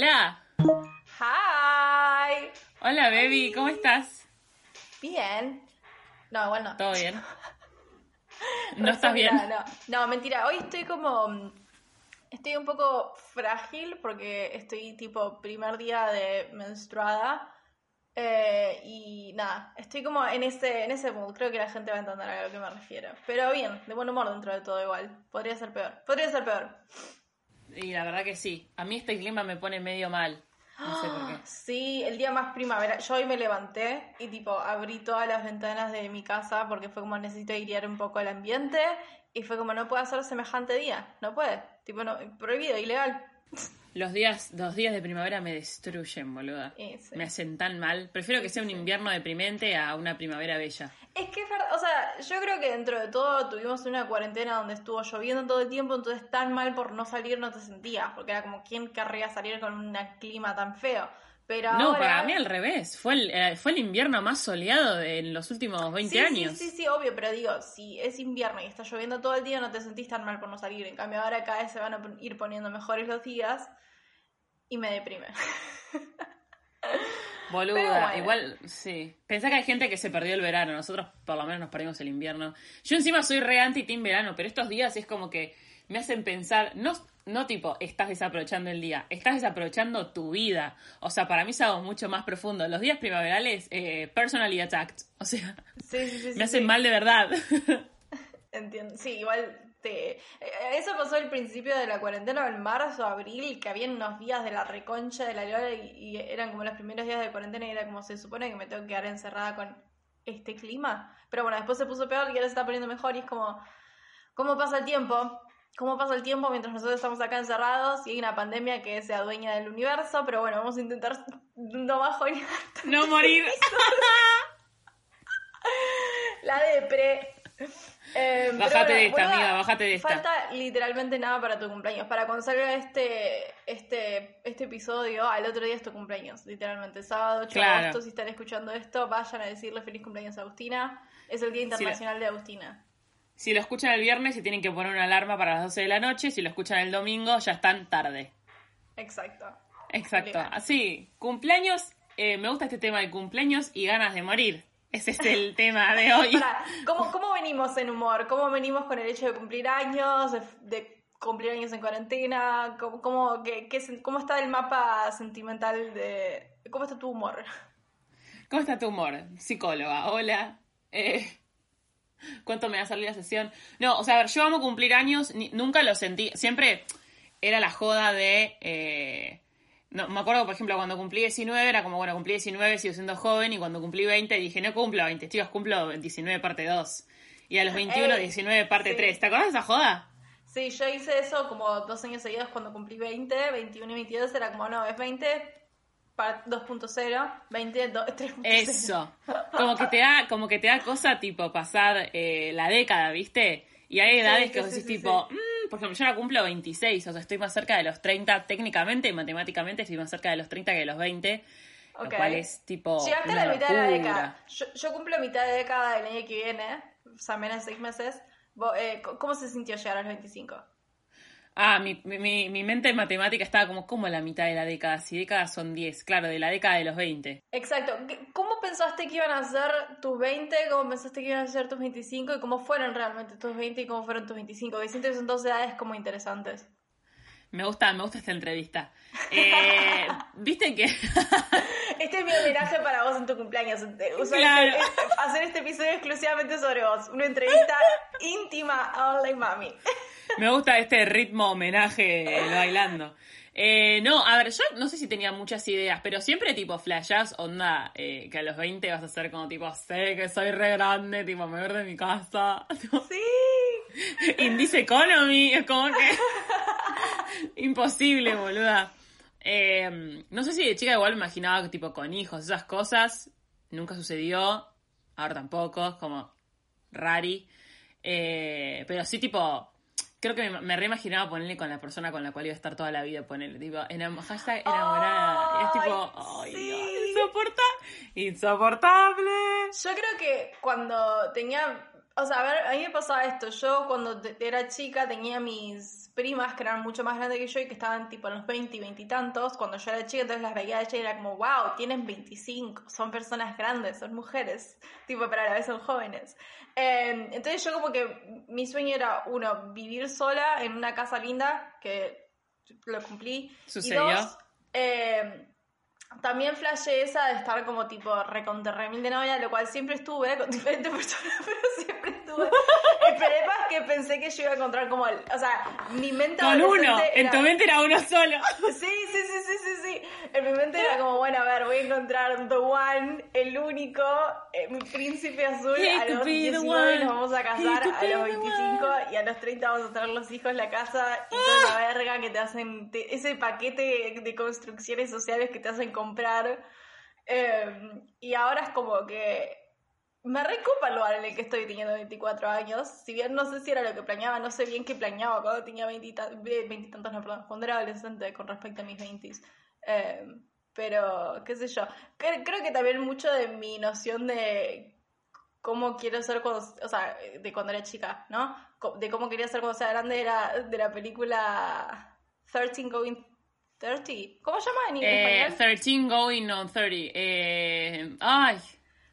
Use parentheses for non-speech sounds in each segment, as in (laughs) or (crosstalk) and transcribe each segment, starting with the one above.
Hola. Hi. Hola, baby, ¿cómo estás? Bien. No, igual no. ¿Todo bien? (laughs) ¿No estás bien? No, no, mentira. Hoy estoy como. mm, Estoy un poco frágil porque estoy tipo primer día de menstruada. Eh, y nada, estoy como en ese, en ese mood. Creo que la gente va a entender a lo que me refiero. Pero bien, de buen humor dentro de todo igual. Podría ser peor. Podría ser peor. Y la verdad que sí. A mí este clima me pone medio mal. No sé por qué. (gasps) Sí, el día más primavera. Yo hoy me levanté y tipo abrí todas las ventanas de mi casa porque fue como necesito airear un poco el ambiente y fue como no puede hacer semejante día, no puede, tipo no, prohibido, ilegal. (laughs) Los días, los días de primavera me destruyen, boluda. Sí, sí. Me hacen tan mal. Prefiero que sea un invierno deprimente a una primavera bella. Es que es verdad, o sea, yo creo que dentro de todo tuvimos una cuarentena donde estuvo lloviendo todo el tiempo, entonces tan mal por no salir no te sentías, porque era como quién querría salir con un clima tan feo. Pero No, ahora- para mí al revés. Fue el, eh, fue el invierno más soleado de- en los últimos 20 sí, años. Sí, sí, sí, obvio, pero digo, si es invierno y está lloviendo todo el día, no te sentís tan mal por no salir. En cambio, ahora cada vez se van a ir poniendo mejores los días y me deprime. (laughs) Boluda, bueno. igual, sí. Pensá que hay gente que se perdió el verano, nosotros por lo menos nos perdimos el invierno. Yo encima soy re anti team verano, pero estos días es como que me hacen pensar, no, no tipo, estás desaprovechando el día, estás desaprovechando tu vida. O sea, para mí es algo mucho más profundo. Los días primaverales, eh, personally attacked. O sea, Sí, sí, sí. (laughs) sí, me hacen mal de verdad. (laughs) Entiendo. Sí, igual te... eh, Eso pasó al principio de la cuarentena, en marzo, abril, que había unos días de la reconcha de la lora y, y eran como los primeros días de cuarentena y era como se supone que me tengo que quedar encerrada con este clima. Pero bueno, después se puso peor y ahora se está poniendo mejor y es como, ¿cómo pasa el tiempo? ¿Cómo pasa el tiempo mientras nosotros estamos acá encerrados y hay una pandemia que se adueña del universo? Pero bueno, vamos a intentar no bajonear no morir. (laughs) la depre. Eh, Bájate de esta, amiga, bájate de esta. Falta literalmente nada para tu cumpleaños. Para cuando salga este, este, este episodio, al otro día es tu cumpleaños, literalmente. Sábado 8 de agosto, si están escuchando esto, vayan a decirle feliz cumpleaños a Agustina. Es el Día Internacional de Agustina. Si lo escuchan el viernes, se tienen que poner una alarma para las 12 de la noche. Si lo escuchan el domingo, ya están tarde. Exacto. Exacto. Así, cumpleaños. eh, me gusta este tema de cumpleaños y ganas de morir. Ese es el tema de (laughs) hoy. Pará, ¿cómo, ¿cómo venimos en humor? ¿Cómo venimos con el hecho de cumplir años, de, de cumplir años en cuarentena? ¿Cómo, cómo, qué- ¿Cómo está el mapa sentimental de... ¿Cómo está tu humor? ¿Cómo está tu humor? Psicóloga. Hola. Eh, ¿Cuánto me va a salir la sesión? No, o sea, a ver, yo amo cumplir años. ni- nunca lo sentí. Siempre era la joda de. eh, no, me acuerdo, por ejemplo, cuando cumplí 19, era como, bueno, cumplí 19, sigo siendo joven. Y cuando cumplí 20, dije, no cumplo 20, chicos, cumplo 19 parte 2. Y a los 21, Ey, 19 parte sí. 3. ¿Te acuerdas de esa joda? Sí, yo hice eso como dos años seguidos cuando cumplí 20, 21 y 22 era como, no, es 20, pa- 2.0, 20, do- 3.0. Eso. (laughs) Como que te da, como que te da cosa tipo pasar eh, la década, ¿viste? Y hay edades sí, que vos sí, decís sí, tipo, "Mm", por ejemplo, yo ahora cumplo 26, o sea, estoy más cerca de los 30 técnicamente y matemáticamente estoy más cerca de los 30 que de los 20, Ok. lo cual es tipo Llegaste a la mitad de la década. Yo, yo cumplo mitad de década del año que viene, o sea, menos de seis meses. Vos, eh, ¿Cómo se sintió llegar a los 25? Ah, mi, mi, mi- mente en matemática estaba como, como la mitad de la década? Si décadas son 10, claro, de la década de los 20. Exacto. ¿Qué- ¿Cómo pensaste que iban a ser tus 20? ¿Cómo pensaste que iban a ser tus 25? ¿Y cómo fueron realmente tus 20 y cómo fueron tus 25? Que siento que son dos edades como interesantes. Me gusta, me gusta esta entrevista. (laughs) Eh, ¿Viste que (laughs) Este es mi homenaje para vos en tu cumpleaños. usar Claro. este- hacer este episodio exclusivamente sobre vos. Una entrevista (laughs) íntima a Online Mami. Me gusta este ritmo homenaje bailando. Eh, no, a ver, yo no sé si tenía muchas ideas, pero siempre tipo flashás, onda, eh, que a los 20 vas a ser como tipo, sé que soy re grande, tipo, me voy de mi casa. Sí. Indice Economy, es como que... Imposible, boluda. Eh, no sé si de chica igual me imaginaba que tipo con hijos, esas cosas. Nunca sucedió. Ahora tampoco, es como rari. Eh, pero sí tipo... Creo que me, me reimaginaba ponerle con la persona con la cual iba a estar toda la vida, ponerle tipo, enam hashtag enamorada. y es tipo, Ay, sí. Insoportable. Yo creo que cuando tenía, O sea, a ver, a mí me pasaba esto. Yo cuando era chica tenía mis primas que eran mucho más grandes que yo y que estaban tipo en los 20 y 20 y tantos. Cuando yo era chica, entonces las veía a ellas y era como, wow, tienen 25, son personas grandes, son mujeres. Tipo, pero a la vez son jóvenes. Eh, entonces yo como que mi sueño era, uno, vivir sola en una casa linda, que lo cumplí. Sucedió. Y dos, eh, también flashé esa de estar como tipo reconterremil de novia, lo cual siempre estuve con (laughs) diferentes personas, pero siempre estuve. El problema es que pensé que yo iba a encontrar como el, o sea, mi mente Con uno, en tu mente era uno solo. (laughs) Sí, sí, sí, sí, sí, sí. En mi mente era como, bueno, a ver, voy a encontrar the one, el único, eh, mi príncipe azul. He A los be the 19 one. nos vamos a casar, a los the 25 one. y a los 30 vamos a tener los hijos, la casa y toda la verga que te hacen, te- ese paquete de construcciones sociales que te hacen comprar. Eh, y ahora es como que me recopa el lugar en el que estoy teniendo 24 años. Si bien no sé si era lo que planeaba, no sé bien qué planeaba cuando tenía 20 y ta- ve- 20 y tantos, no, perdón, cuando era adolescente con respecto a mis 20 Eh, pero, qué sé yo. Cre- Creo que también mucho de mi noción de cómo quiero ser cuando, o sea, de cuando era chica, ¿no? De cómo quería ser cuando sea grande era de la película 13 Going 30. ¿Cómo se llama en Eh, español? 13 going on 30. Eh, ay,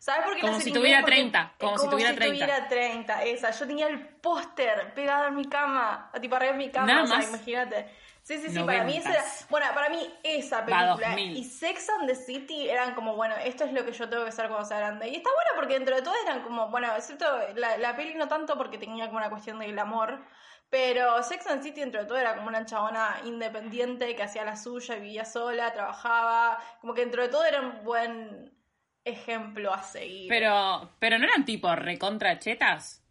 ¿Sabes por qué Como si en tuviera inglés? Porque 30, es como si tuviera 30. tuviera 30, esa. Yo tenía el póster pegado en mi cama, tipo arriba de mi cama, Nada o sea, más. imagínate. Sí, sí, sí, para mí esa era, bueno, para mí esa película 2000. y Sex and the City eran como, bueno, esto es lo que yo tengo que ser cuando sea grande. Y está bueno porque dentro de todo eran como, bueno, excepto la, la peli no tanto porque tenía como una cuestión del amor, pero Sex and the City dentro de todo era como una chabona independiente que hacía la suya, vivía sola, trabajaba, como que dentro de todo era un buen ejemplo a seguir. pero, pero no eran tipo recontra chetas.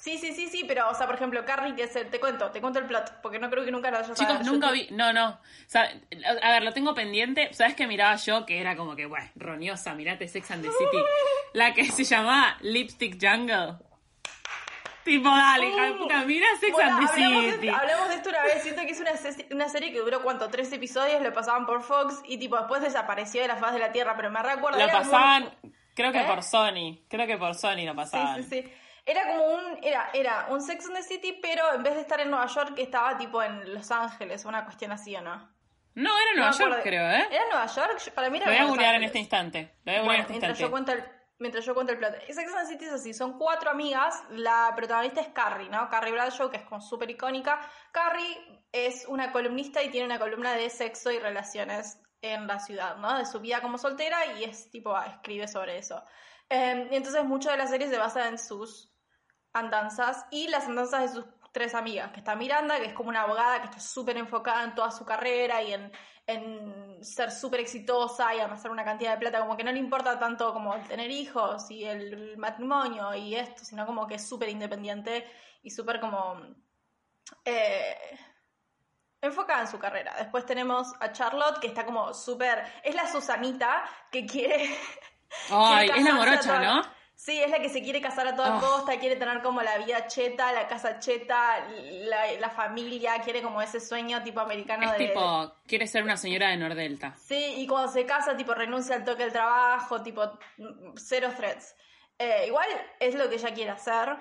Sí, sí, sí, sí, pero, o sea, por ejemplo, Carrie, que es el, te cuento, te cuento el plot, porque no creo que nunca lo hayas Chicos, nunca vi, no, no. O sea, a ver, lo tengo pendiente. ¿Sabes qué miraba yo? Que era como que, bueno, roñosa, mirate Sex and the City. (laughs) La que se llamaba Lipstick Jungle. Tipo, dale, hija de puta, mira Sex Bueno, and the hablamos, City. de, hablamos de esto una vez, siento que es una, una serie que duró, ¿cuánto? Tres episodios, lo pasaban por Fox y tipo después desapareció de la faz de la Tierra, pero me recuerdo... Lo pasaban, creo que ¿Eh? por Sony. Creo que por Sony lo Sí, pasaban. sí, sí. Era como un, era, era un Sex and the City, pero en vez de estar en Nueva York, estaba tipo en Los Ángeles, una cuestión así, ¿o no? No, era Nueva York, creo, ¿eh? ¿Era Nueva York? Yo- Para mí era Lo voy a googlear en este instante. Lo voy a Bueno, en este mientras yo, instante. cuento el, mientras yo cuento el plot. Sex and City es así, son cuatro amigas, la protagonista es Carrie, ¿no? Carrie Bradshaw, que es como súper icónica. Carrie es una columnista y tiene una columna de sexo y relaciones en la ciudad, ¿no? De su vida como soltera y es tipo, ah, escribe sobre eso. Y entonces mucho de la serie se basa en sus andanzas y las andanzas de sus tres amigas, que está Miranda, que es como una abogada que está súper enfocada en toda su carrera y en, en ser súper exitosa y amasar una cantidad de plata, como que no le importa tanto como el tener hijos y el matrimonio y esto, sino como que es súper independiente y súper como... eh, enfocada en su carrera. Después tenemos a Charlotte, que está como súper... Es la Susanita que quiere... (laughs) Ay, es la morocha, ¿no? Sí, es la que se quiere casar a toda Oh. costa, quiere tener como la vida cheta, la casa cheta, la, la familia, quiere como ese sueño tipo americano Es de... tipo, quiere ser una señora de Nordelta. Sí, y cuando se casa, tipo, renuncia al toque del trabajo, tipo, cero threats. Eh, igual es lo que ella quiere hacer.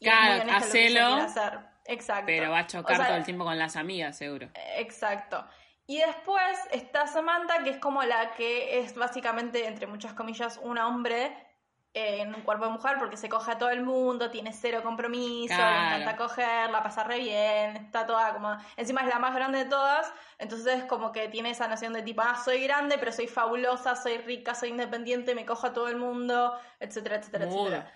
y Claro, hacelo, hacer. Exacto. Pero va a chocar O sea, todo el tiempo con las amigas, seguro. Exacto. Y después está Samantha, que es como la que es básicamente, entre muchas comillas, un hombre en un cuerpo de mujer porque se coge a todo el mundo, tiene cero compromiso, Claro. le encanta coger, la pasa re bien, está toda como... Encima es la más grande de todas, entonces como que tiene esa noción de tipo, ah, soy grande, pero soy fabulosa, soy rica, soy independiente, me cojo a todo el mundo, etcétera, etcétera, etcétera.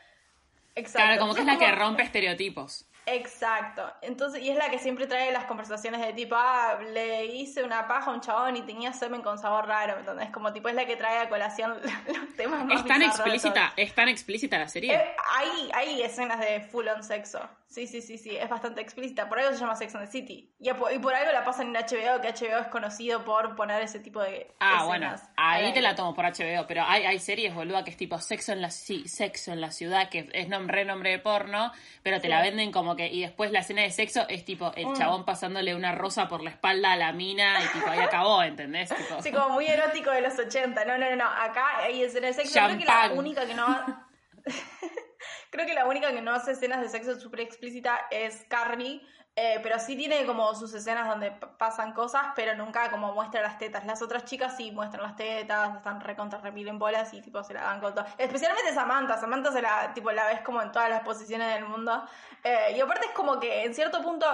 Exacto. Claro, como que es la que rompe estereotipos. Exacto. Entonces, y es la que siempre trae las conversaciones de tipo, ah, le hice una paja a un chabón y tenía semen con sabor raro, ¿me entendés? Como tipo es la que trae a colación (laughs) los temas más Es tan explícita, es tan explícita la serie. Eh, hay, hay escenas de full on sexo. Sí, sí, sí, sí, es bastante explícita. Por algo se llama Sex and the City. Y, a- y por algo la pasan en HBO, que HBO es conocido por poner ese tipo de Ah, bueno, ahí te la tomo por HBO, pero hay, hay series, boluda, que es tipo sexo en la ci- sexo en la ciudad, que es nom- renombre de porno, pero te Sí. la venden como que, y después la escena de sexo es tipo el Mm. chabón pasándole una rosa por la espalda a la mina y tipo ahí acabó, ¿entendés? Tipo, Sí, como muy erótico de los 80. No, no, no, no. Acá hay escenas de sexo. Creo que la única que no va. (laughs) Creo que la única que no hace escenas de sexo súper explícita es Carrie, eh, pero sí tiene como sus escenas donde pasan cosas, pero nunca como muestra las tetas. Las otras chicas sí muestran las tetas, están recontra en bolas y tipo se la dan con todo. Especialmente Samantha, Samantha se la, tipo, la ves como en todas las posiciones del mundo. Eh, y aparte es como que en cierto punto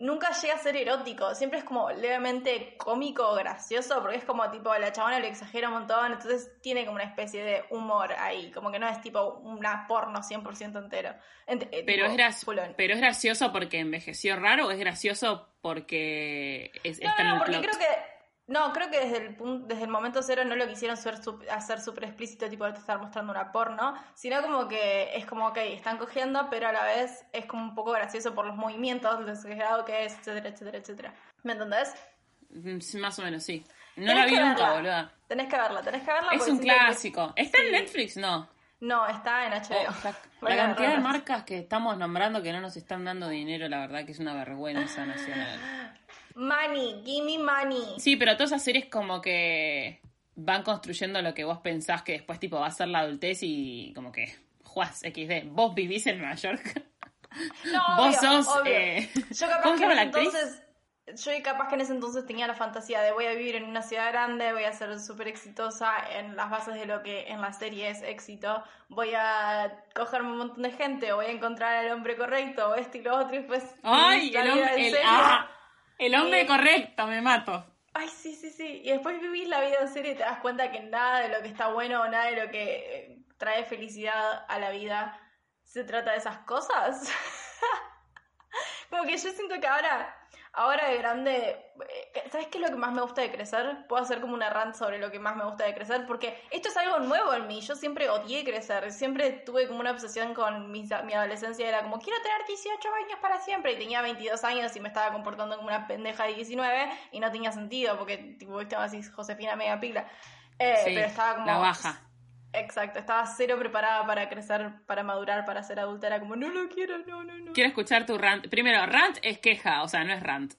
nunca llega a ser erótico, siempre es como levemente cómico o gracioso, porque es como tipo la chabona lo exagera un montón, entonces tiene como una especie de humor ahí, como que no es tipo una porno 100% entero. Ent- eh, Pero tipo, es, on. pero es gracioso porque envejeció raro o es gracioso porque es, No, está en no, el porque plot? creo que. No, creo que desde el, pun- desde el momento cero no lo quisieron ser sup- hacer súper explícito, tipo de estar mostrando una porno, sino como que es como, ok, están cogiendo, pero a la vez es como un poco gracioso por los movimientos, lo exagerado que es, etcétera, etcétera, etcétera. ¿Me entendés? Mm, sí, Más o menos, sí. No Tenés la vi nunca, boluda. Tenés que verla, tenés que verla. Es un que- clásico. ¿Está en. Netflix? No. No, está en HBO. Oh, la, (laughs) cantidad de marcas que estamos nombrando que no nos están dando dinero, la verdad que es una vergüenza nacional. (laughs) Money, give me money. Sí, pero todas esas series como que van construyendo lo que vos pensás que después tipo va a ser la adultez y como que juás XD. Vos vivís en Nueva York. No, (laughs) vos obvio, sos obvio. eh, Yo capaz ¿Cómo que la ese actriz? entonces, yo capaz que en ese entonces tenía la fantasía de voy a vivir en una ciudad grande, voy a ser súper exitosa en las bases de lo que en la serie es éxito, voy a cogerme un montón de gente, o voy a encontrar al hombre correcto, o esto y lo otro, y después... Ay, el hombre, el, ah, el hombre Y- correcto, me mato. Ay, sí, sí, sí. Y después vivís la vida en serio y te das cuenta que nada de lo que está bueno o nada de lo que eh, trae felicidad a la vida se trata de esas cosas. (laughs) Como que yo siento que ahora, ahora de grande, eh, ¿sabes qué es lo que más me gusta de crecer? Puedo hacer como una rant sobre lo que más me gusta de crecer, porque esto es algo nuevo en mí. Yo siempre odié crecer, siempre tuve como una obsesión con mis- mi adolescencia, era como, quiero tener 18 años para siempre, y tenía 22 años y me estaba comportando como una pendeja de 19, y no tenía sentido, porque, tipo, estaba así, Josefina media pila. Eh, Sí, pero estaba como... la baja. Exacto, estaba cero preparada para crecer, para madurar, para ser adulta. Era como, no lo quiero, no, no, no. Quiero escuchar tu rant. Primero, rant es queja, o sea, no es rant.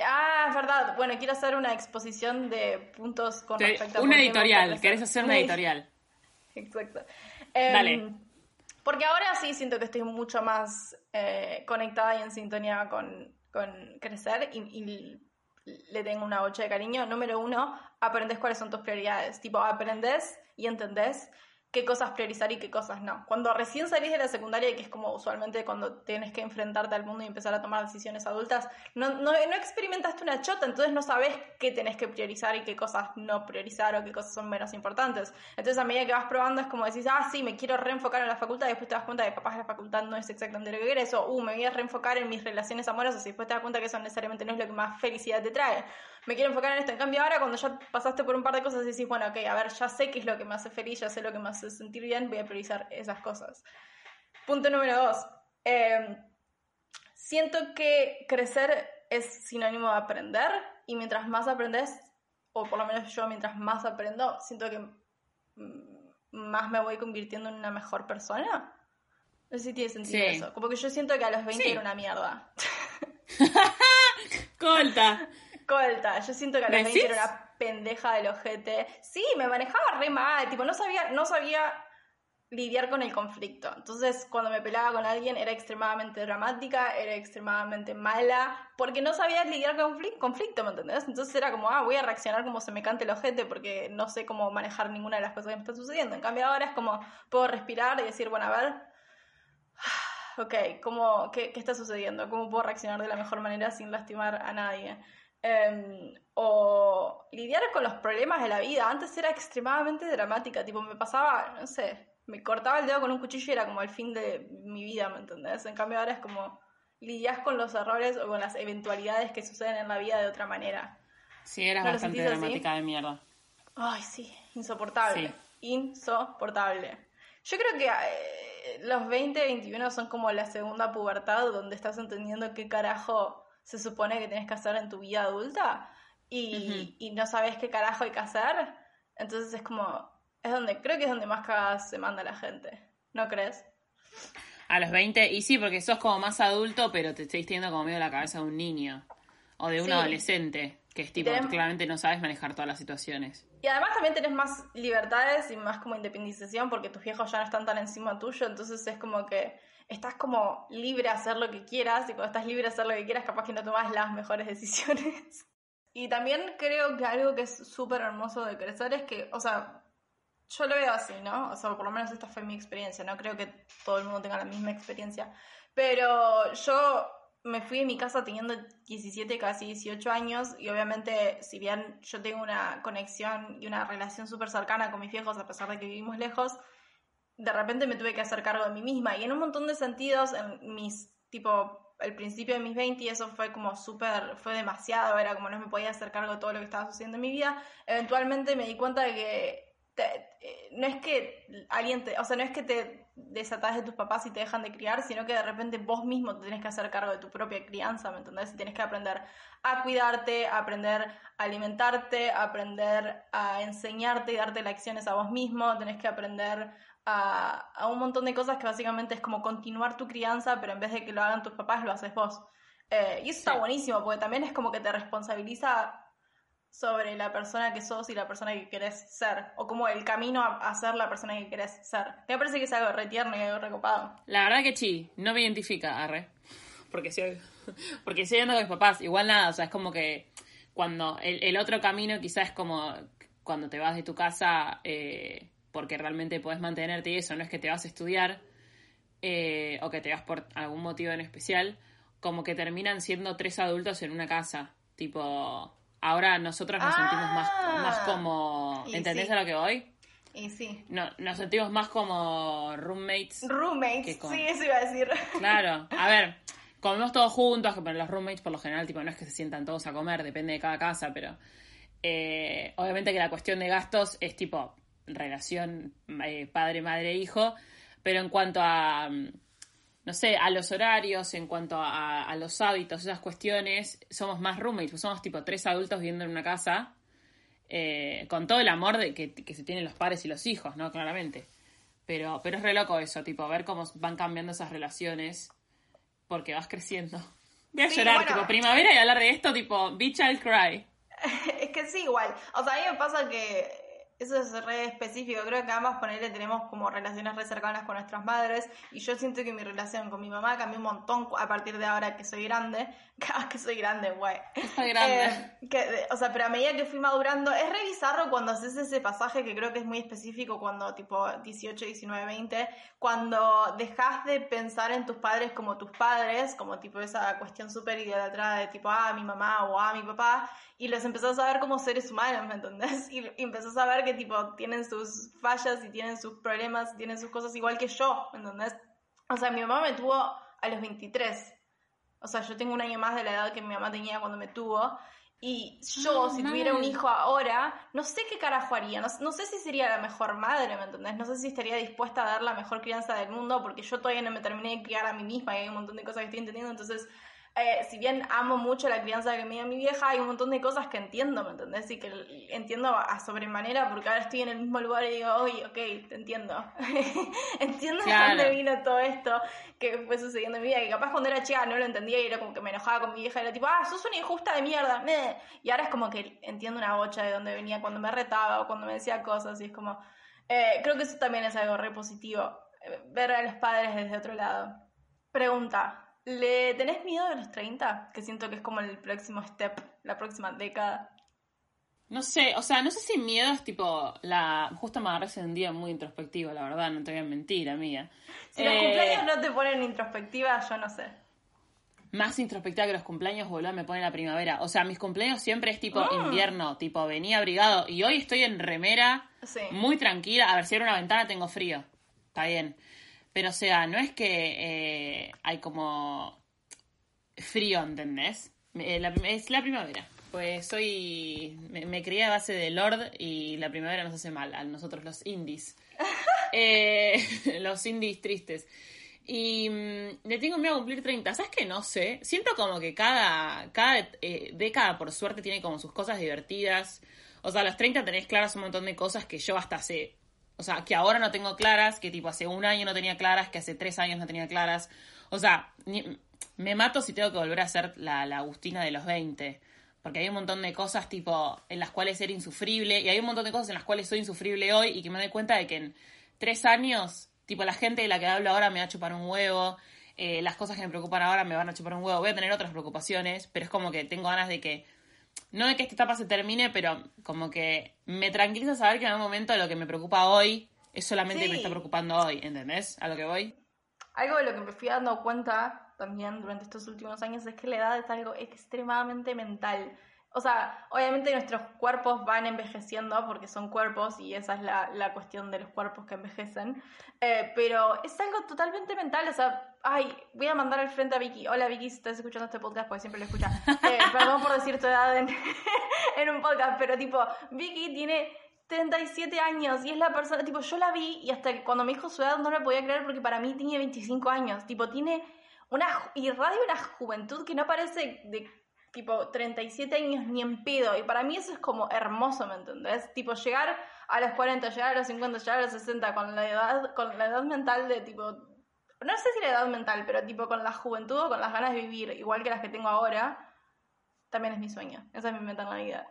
Ah, es verdad. Bueno, quiero hacer una exposición de puntos con respecto a una editorial, querés hacer una editorial. (laughs) Exacto. Em, Dale. Porque ahora sí siento que estoy mucho más eh, conectada y en sintonía con, con crecer y, y le tengo una bocha de cariño. Número uno, aprendes cuáles son tus prioridades. Tipo, aprendes y entendés qué cosas priorizar y qué cosas no. Cuando recién salís de la secundaria, que es como usualmente cuando tienes que enfrentarte al mundo y empezar a tomar decisiones adultas, no, no, no experimentaste una chota, entonces no sabes qué tenés que priorizar y qué cosas no priorizar o qué cosas son menos importantes. Entonces a medida que vas probando es como decís, ah, sí, me quiero reenfocar en la facultad, y después te das cuenta de papás la facultad no es exactamente lo que querés, o uh, me voy a reenfocar en mis relaciones amorosas y después te das cuenta que eso necesariamente no es lo que más felicidad te trae. Me quiero enfocar en esto. En cambio, ahora cuando ya pasaste por un par de cosas decís, bueno, ok, a ver, ya sé qué es lo que me hace feliz, ya sé lo que me hace sentir bien, voy a priorizar esas cosas. Punto número dos. Eh, siento que crecer es sinónimo de aprender y mientras más aprendes, o por lo menos yo mientras más aprendo, siento que mm, más me voy convirtiendo en una mejor persona. No sé si tiene sentido Sí. eso. Como que yo siento que a los 20 Sí. era una mierda. (laughs) Colta. Yo siento que a los ¿Decís? 20 era una pendeja del ojete. Sí, me manejaba re mal, tipo, no sabía, no sabía lidiar con el conflicto. Entonces, cuando me pelaba con alguien era extremadamente dramática, era extremadamente mala, porque no sabía lidiar con conflic- conflicto, ¿me entendés? Entonces era como, ah, voy a reaccionar como se me cante el ojete porque no sé cómo manejar ninguna de las cosas que me están sucediendo. En cambio ahora es como, puedo respirar y decir, bueno, a ver, (sighs) ok, ¿cómo, qué, qué está sucediendo? ¿Cómo puedo reaccionar de la mejor manera sin lastimar a nadie? Em, o lidiar con los problemas de la vida. Antes era extremadamente dramática, tipo, me pasaba, no sé, me cortaba el dedo con un cuchillo y era como el fin de mi vida, ¿me entendés? En cambio ahora es como lidias con los errores o con las eventualidades que suceden en la vida de otra manera. Sí, eras ¿No bastante así? dramática de mierda. Ay, sí, insoportable. Sí. Insoportable. Yo creo que eh, los 20, 21 son como la segunda pubertad donde estás entendiendo qué carajo se supone que tienes que hacer en tu vida adulta y, y no sabes qué carajo hay que hacer. Entonces es como, es donde, creo que es donde más cagadas se manda la gente. ¿No crees? A los 20, y sí, porque sos como más adulto, pero te estoy teniendo como medio la cabeza de un niño. O de un Sí. adolescente. Que es tipo, tenés- claramente no sabes manejar todas las situaciones. Y además también tenés más libertades y más como independización porque tus viejos ya no están tan encima tuyo, entonces es como que estás como libre a hacer lo que quieras y cuando estás libre a hacer lo que quieras capaz que no tomas las mejores decisiones. (laughs) Y también creo que algo que es súper hermoso de crecer es que, o sea, yo lo veo así, ¿no? O sea, por lo menos esta fue mi experiencia, no creo que todo el mundo tenga la misma experiencia, pero yo me fui de mi casa teniendo 17, casi 18 años y obviamente si bien yo tengo una conexión y una relación súper cercana con mis viejos a pesar de que vivimos lejos, de repente me tuve que hacer cargo de mí misma. Y en un montón de sentidos en mis tipo el principio de mis 20 eso fue como súper fue demasiado. Era como no me podía hacer cargo de todo lo que estaba sucediendo en mi vida. Eventualmente me di cuenta de que eh, no es que alguien te o sea no es que te desatás de tus papás y te dejan de criar sino que de repente vos mismo te tenés que hacer cargo de tu propia crianza ¿me entendés? y tenés que aprender a cuidarte a aprender a alimentarte a aprender a enseñarte y darte lecciones a vos mismo. Tenés que aprender a, a un montón de cosas que básicamente es como continuar tu crianza, pero en vez de que lo hagan tus papás, lo haces vos. Eh, y eso está Sí. buenísimo, porque también es como que te responsabiliza sobre la persona que sos y la persona que querés ser, o como el camino a, a ser la persona que querés ser. Me parece que es algo re tierno y algo recopado. La verdad que sí, no me identifica, arre. Porque soy, (laughs) porque estoy yendo con mis papás. Igual nada, o sea, es como que cuando el, el otro camino quizás es como cuando te vas de tu casa eh, porque realmente podés mantenerte y eso, no es que te vas a estudiar eh, o que te vas por algún motivo en especial, como que terminan siendo tres adultos en una casa. Tipo, ahora nosotros nos sentimos más, Ah. más como... Y ¿Entendés sí. a lo que voy? Y sí. No, nos sentimos más como roommates. Roommates, con- sí, eso iba a decir. Claro, (laughs) a ver, comemos todos juntos, que pero los roommates por lo general, tipo, no es que se sientan todos a comer, depende de cada casa, pero eh, obviamente que la cuestión de gastos es tipo relación eh, padre, madre, hijo, pero en cuanto a, mm, no sé, a los horarios, en cuanto a, a los hábitos, esas cuestiones, somos más roommates, pues somos tipo tres adultos viviendo en una casa, eh, con todo el amor de que, que se tienen los padres y los hijos, ¿no? Claramente. Pero, pero es re loco eso, tipo, ver cómo van cambiando esas relaciones porque vas creciendo. Voy a Sí, llorar, bueno. tipo, primavera y hablar de esto, tipo, bitch, I'll cry. (laughs) Es que sí, igual. O sea, a mí me pasa que eso es re específico. Creo que ambas, ponerle, tenemos como relaciones re cercanas con nuestras madres. Y yo siento que mi relación con mi mamá cambió un montón a partir de ahora que soy grande. (laughs) Cada que soy grande, güey. Está grande. Eh, que, o sea, pero a medida que fui madurando, es re bizarro cuando haces ese pasaje que creo que es muy específico cuando tipo 18, 19, 20, cuando dejas de pensar en tus padres como tus padres, como tipo esa cuestión súper idolatrada de tipo, ah, mi mamá o ah, mi papá, y los empezás a ver como seres humanos, ¿me entendés? (laughs) Y, y empezás a ver que tipo tienen sus fallas y tienen sus problemas tienen sus cosas igual que yo, ¿me entendés? O sea, mi mamá me tuvo a los 23. O sea, yo tengo un año más de la edad que mi mamá tenía cuando me tuvo. Y yo, Ah, si tuviera un hijo ahora, no sé qué carajo haría. No, no sé si sería la mejor madre, ¿me entendés? No sé si estaría dispuesta a dar la mejor crianza del mundo, porque yo todavía no me terminé de criar a mí misma y hay un montón de cosas que estoy entendiendo. Entonces, eh, si bien amo mucho la crianza que me dio mi vieja, hay un montón de cosas que entiendo, ¿me entendés? Y que entiendo a sobremanera, porque ahora estoy en el mismo lugar y digo, oye, ok, te entiendo. (laughs) entiendo de dónde vino todo esto que fue sucediendo en mi vida, que capaz cuando era chica no lo entendía y era como que me enojaba con mi vieja, y era tipo, ah, sos una injusta de mierda, meh. y ahora es como que entiendo una bocha de dónde venía cuando me retaba o cuando me decía cosas, y es como, eh, creo que eso también es algo re positivo, eh, ver a los padres desde otro lado. Pregunta, ¿le tenés miedo de los 30? Que siento que es como el próximo step, la próxima década. No sé, o sea, no sé si miedo es tipo la... Justo me agarré un día muy introspectivo, la verdad, no te voy a mentir, amiga. Si los Eh, cumpleaños no te ponen introspectiva, yo no sé. Más introspectiva que los cumpleaños, boludo, me pone la primavera. O sea, mis cumpleaños siempre es tipo Ah. invierno, tipo venía abrigado. Y hoy estoy en remera, Sí. muy tranquila. A ver, si abro una ventana tengo frío. Está bien. Pero, o sea, no es que eh, hay como frío, ¿entendés? Eh, la- es la primavera. Pues soy. Me, me crié a base de Lord y la primavera nos hace mal a nosotros, los indies. (laughs) Eh, (laughs) los indies tristes. Y mm, le tengo miedo a cumplir 30. ¿Sabes qué? No sé. Siento como que cada, cada década, por suerte, tiene como sus cosas divertidas. O sea, a los 30 tenés claras un montón de cosas que yo hasta hace. O sea, que ahora no tengo claras, que tipo hace un año no tenía claras, que hace tres años no tenía claras. O sea, me mato si tengo que volver a ser la, la Agustina de los 20. porque hay un montón de cosas tipo en las cuales ser insufrible y hay un montón de cosas en las cuales soy insufrible hoy y que me doy cuenta de que en tres años, tipo la gente de la que hablo ahora me va a chupar un huevo, eh, las cosas que me preocupan ahora me van a chupar un huevo, voy a tener otras preocupaciones, pero es como que tengo ganas de que, no de que esta etapa se termine, pero como que me tranquiliza saber que en algún momento lo que me preocupa hoy es solamente Sí. me está preocupando hoy, ¿entendés? A lo que voy. Algo de lo que me fui dando cuenta también durante estos últimos años es que la edad es algo extremadamente mental. O sea, obviamente nuestros cuerpos van envejeciendo porque son cuerpos y esa es la, la cuestión de los cuerpos que envejecen. Eh, pero es algo totalmente mental. O sea, ay, voy a mandar al frente a Vicky. Hola Vicky, si estás escuchando este podcast, porque siempre lo escucha. (laughs) Eh, perdón por decir tu edad en, (laughs) en un podcast, pero tipo, Vicky tiene 37 años y es la persona, tipo, yo la vi y hasta que cuando me dijo su edad no la podía creer porque para mí tiene 25 años, tipo, tiene una, ju- irradia una juventud que no parece de, tipo, 37 años ni en pedo y para mí eso es como hermoso, ¿me entendés? Tipo, llegar a los 40, llegar a los 50, llegar a los 60 con la edad, con la edad mental de, tipo, no sé si la edad mental, pero tipo, con la juventud o con las ganas de vivir igual que las que tengo ahora, también es mi sueño, esa es mi meta en la vida.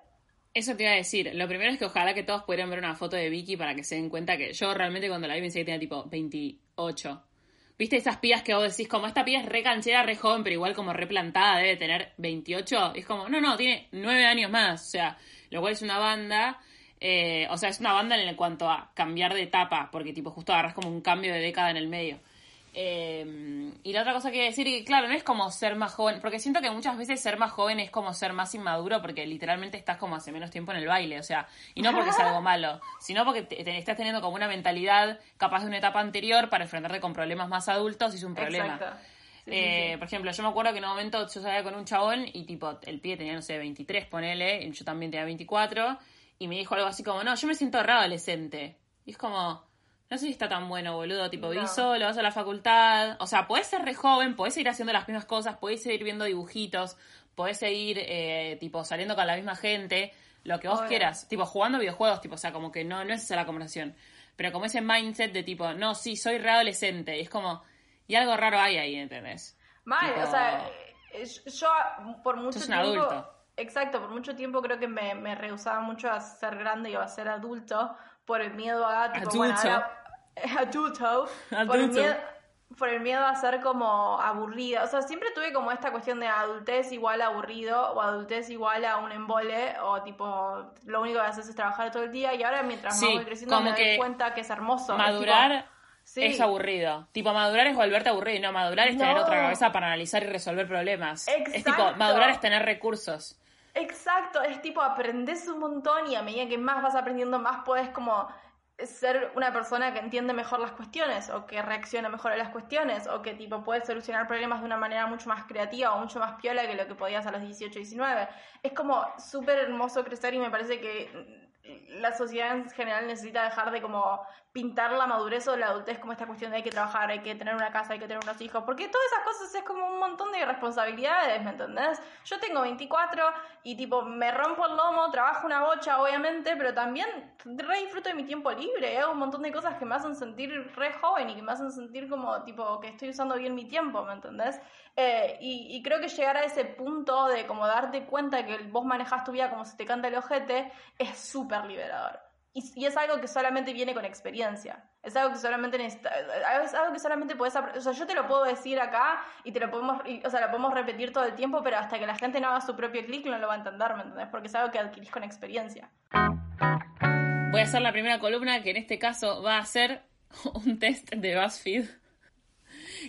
Eso te iba a decir. Lo primero es que ojalá que todos pudieran ver una foto de Vicky para que se den cuenta que yo realmente cuando la vi pensé que tenía tipo 28. ¿Viste esas pías que vos decís, como esta pía es re canchera, re joven, pero igual como replantada, debe tener 28? Y es como, no, no, tiene 9 años más. O sea, lo cual es una banda. eh, o sea, es una banda en cuanto a cambiar de etapa, porque tipo justo agarras como un cambio de década en el medio. Eh, y la otra cosa que decir, que claro, no es como ser más joven, porque siento que muchas veces ser más joven es como ser más inmaduro, porque literalmente estás como hace menos tiempo en el baile, o sea, y no porque es algo (laughs) malo, sino porque te, te estás teniendo como una mentalidad capaz de una etapa anterior para enfrentarte con problemas más adultos y es un problema. Exacto. Sí, sí, Eh, sí. Por ejemplo, yo me acuerdo que en un momento yo salía con un chabón y tipo, el pie tenía, no sé, 23, ponele, y yo también tenía 24, y me dijo algo así como, no, yo me siento re adolescente. Y es como, no sé si está tan bueno, boludo, tipo, No. vivís solo, vas a la facultad, o sea, podés ser re joven, podés seguir haciendo las mismas cosas, podés seguir viendo dibujitos, podés seguir, eh, tipo, saliendo con la misma gente, lo que vos Obvio. quieras, tipo, jugando videojuegos, tipo, o sea, como que no, no es esa la conversación. Pero como ese mindset de tipo, no, sí, soy re adolescente, y es como, y algo raro hay ahí, ¿entendés? Mal, Tipo- o sea, eh, yo por mucho Sos un tiempo. adulto. Exacto, por mucho tiempo creo que me, me rehusaba mucho a ser grande y a ser adulto por el miedo a. Tipo, bueno, ahora- adulto. (laughs) Por el, miedo, por el miedo a ser como aburrida. O sea, siempre tuve como esta cuestión de adultez igual a aburrido o adultez igual a un embole o tipo, lo único que haces es trabajar todo el día y ahora mientras Sí, más voy creciendo como me doy que cuenta que es hermoso. Es Madurar tipo, sí. es aburrido. Tipo, madurar es volverte aburrido. No, madurar es tener otra cabeza para analizar y resolver problemas. Es tipo, Exacto. madurar es tener recursos. Exacto, es tipo aprendes un montón y a medida que más vas aprendiendo más puedes como ser una persona que entiende mejor las cuestiones o que reacciona mejor a las cuestiones o que tipo puede solucionar problemas de una manera mucho más creativa o mucho más piola que lo que podías a los 18, 19. Es como súper hermoso crecer y me parece que la sociedad en general necesita dejar de como pintar la madurez o la adultez como esta cuestión de hay que trabajar, hay que tener una casa, hay que tener unos hijos, porque todas esas cosas es como un montón de responsabilidades, ¿me entendés? Yo tengo 24 y tipo me rompo el lomo, trabajo una bocha obviamente, pero también re disfruto de mi tiempo libre, hago un montón de cosas que me hacen sentir re joven y que me hacen sentir como tipo que estoy usando bien mi tiempo, ¿me entendés? Eh, y, creo que llegar a ese punto de como darte cuenta que vos manejás tu vida como se te canta el ojete es súper liberador. Y, es algo que solamente viene con experiencia. Es algo que solamente es algo que solamente puedes O sea, yo te lo puedo decir acá y te lo podemos, o sea, lo podemos repetir todo el tiempo, pero hasta que la gente no haga su propio clic no lo va a entender, ¿me entendés? Porque es algo que adquirís con experiencia. Voy a hacer la primera columna que en este caso va a ser (laughs) un test de BuzzFeed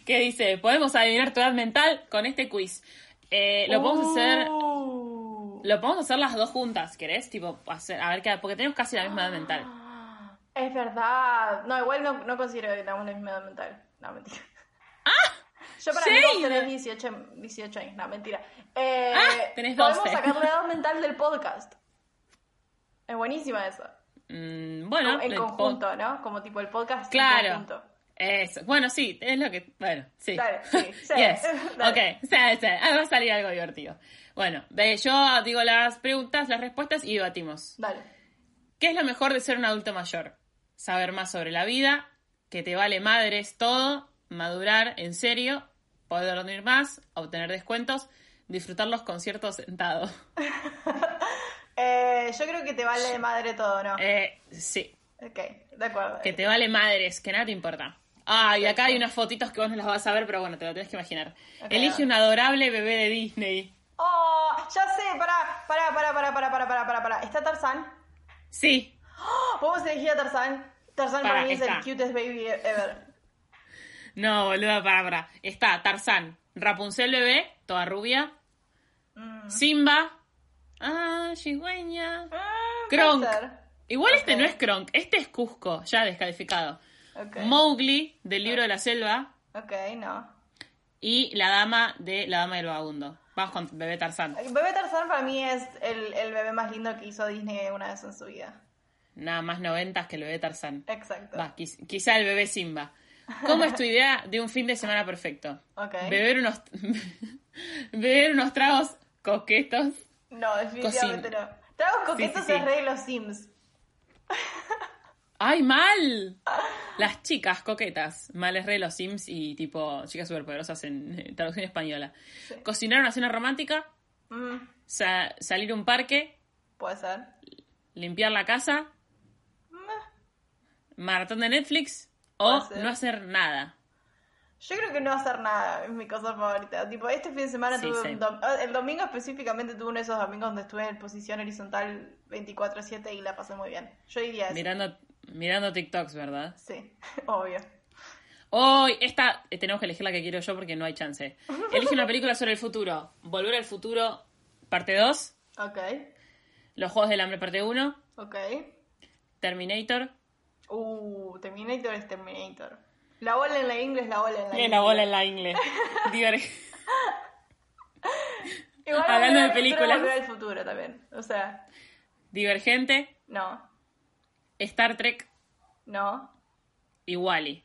que dice, podemos adivinar tu edad mental con este quiz. Eh, lo podemos hacer... Uh. Lo podemos hacer las dos juntas, ¿querés? Tipo, hacer, a ver qué, porque tenemos casi la misma edad mental. (gasps) Es verdad. No, igual no, no considero que tengamos la misma edad mental. No, mentira. (laughs) Yo para mí vos shade. tenés 18, 18 años. No, mentira. Eh, Ah, tenés podemos 12. sacar la edad mental del podcast. Es buenísima eso. Mm, bueno, en conjunto, ¿no? Como tipo el podcast Claro. en conjunto. Eso. Bueno, sí, es lo que. Bueno, sí. Dale, sí, (laughs) sí. Yes. (laughs) Dale. Ok, sí, sí. Ah, va a salir algo divertido. Bueno, ve, yo digo las preguntas, las respuestas y debatimos. Dale. ¿Qué es lo mejor de ser un adulto mayor? Saber más sobre la vida, que te vale madres todo, madurar en serio, poder dormir más, obtener descuentos, disfrutar los conciertos sentado. (laughs) Eh, yo creo que te vale de madre todo, ¿no? Eh, sí, Ok, de acuerdo. que te vale madres, que nada te importa. Ah, y acá hay unas fotitos que vos no las vas a ver, pero bueno, te lo tenés que imaginar. Ok. Elige un adorable bebé de Disney. Oh, ya sé, pará, pará, pará, pará, pará, pará, pará, pará, pará. ¿Está Tarzán? Sí, ¡Oh! ¿Podemos elegir a Tarzán? Tarzán para Pará, mí es el cutest baby ever. no, boluda, para, para. Está Tarzán, Rapunzel bebé, toda rubia, Mm. Simba, ah, cigüeña. Ah, Kronk. Igual este no es Kronk, este es Cusco, ya descalificado. Mowgli, del libro de la selva, ok, no. y la dama de La Dama del Vagabundo. Vamos con bebé Tarzán. Bebé Tarzán para mí es el, el bebé más lindo que hizo Disney una vez en su vida. Nada más noventas que el bebé Tarzán. Exacto. Va, quiz- quizá el bebé Simba. ¿Cómo es tu idea de un fin de semana perfecto? Ok. Beber unos (laughs) beber unos tragos coquetos. No, definitivamente no. Tragos coquetos sí, sí. es re de los Sims. (laughs) ¡Ay, mal! Las chicas coquetas. Mal es re los Sims y tipo chicas superpoderosas en eh, traducción española. Sí. Cocinar una cena romántica, Mm, sa- salir a un parque, puede ser. limpiar la casa, Mm, maratón de Netflix o no hacer nada. Yo creo que no hacer nada es mi cosa favorita. Tipo, este fin de semana Sí, tuve sí. un dom- ah, El domingo específicamente tuve uno de esos domingos donde estuve en posición horizontal 24-7 y la pasé muy bien. Yo diría eso. Mirando, mirando TikToks, ¿verdad? Sí, (laughs) obvio. Hoy, esta eh, tenemos que elegir la que quiero yo porque no hay chance. Elige una película sobre el futuro. Volver al futuro, parte 2. Ok, Los Juegos del Hambre, parte 1. ok. Terminator. Uh, Terminator es Terminator. La bola en la inglés, la bola en la inglés. la bola en la (laughs) Igual Hablando de películas. Volver al futuro también. O sea, Divergente. no, Star Trek no. y Wally.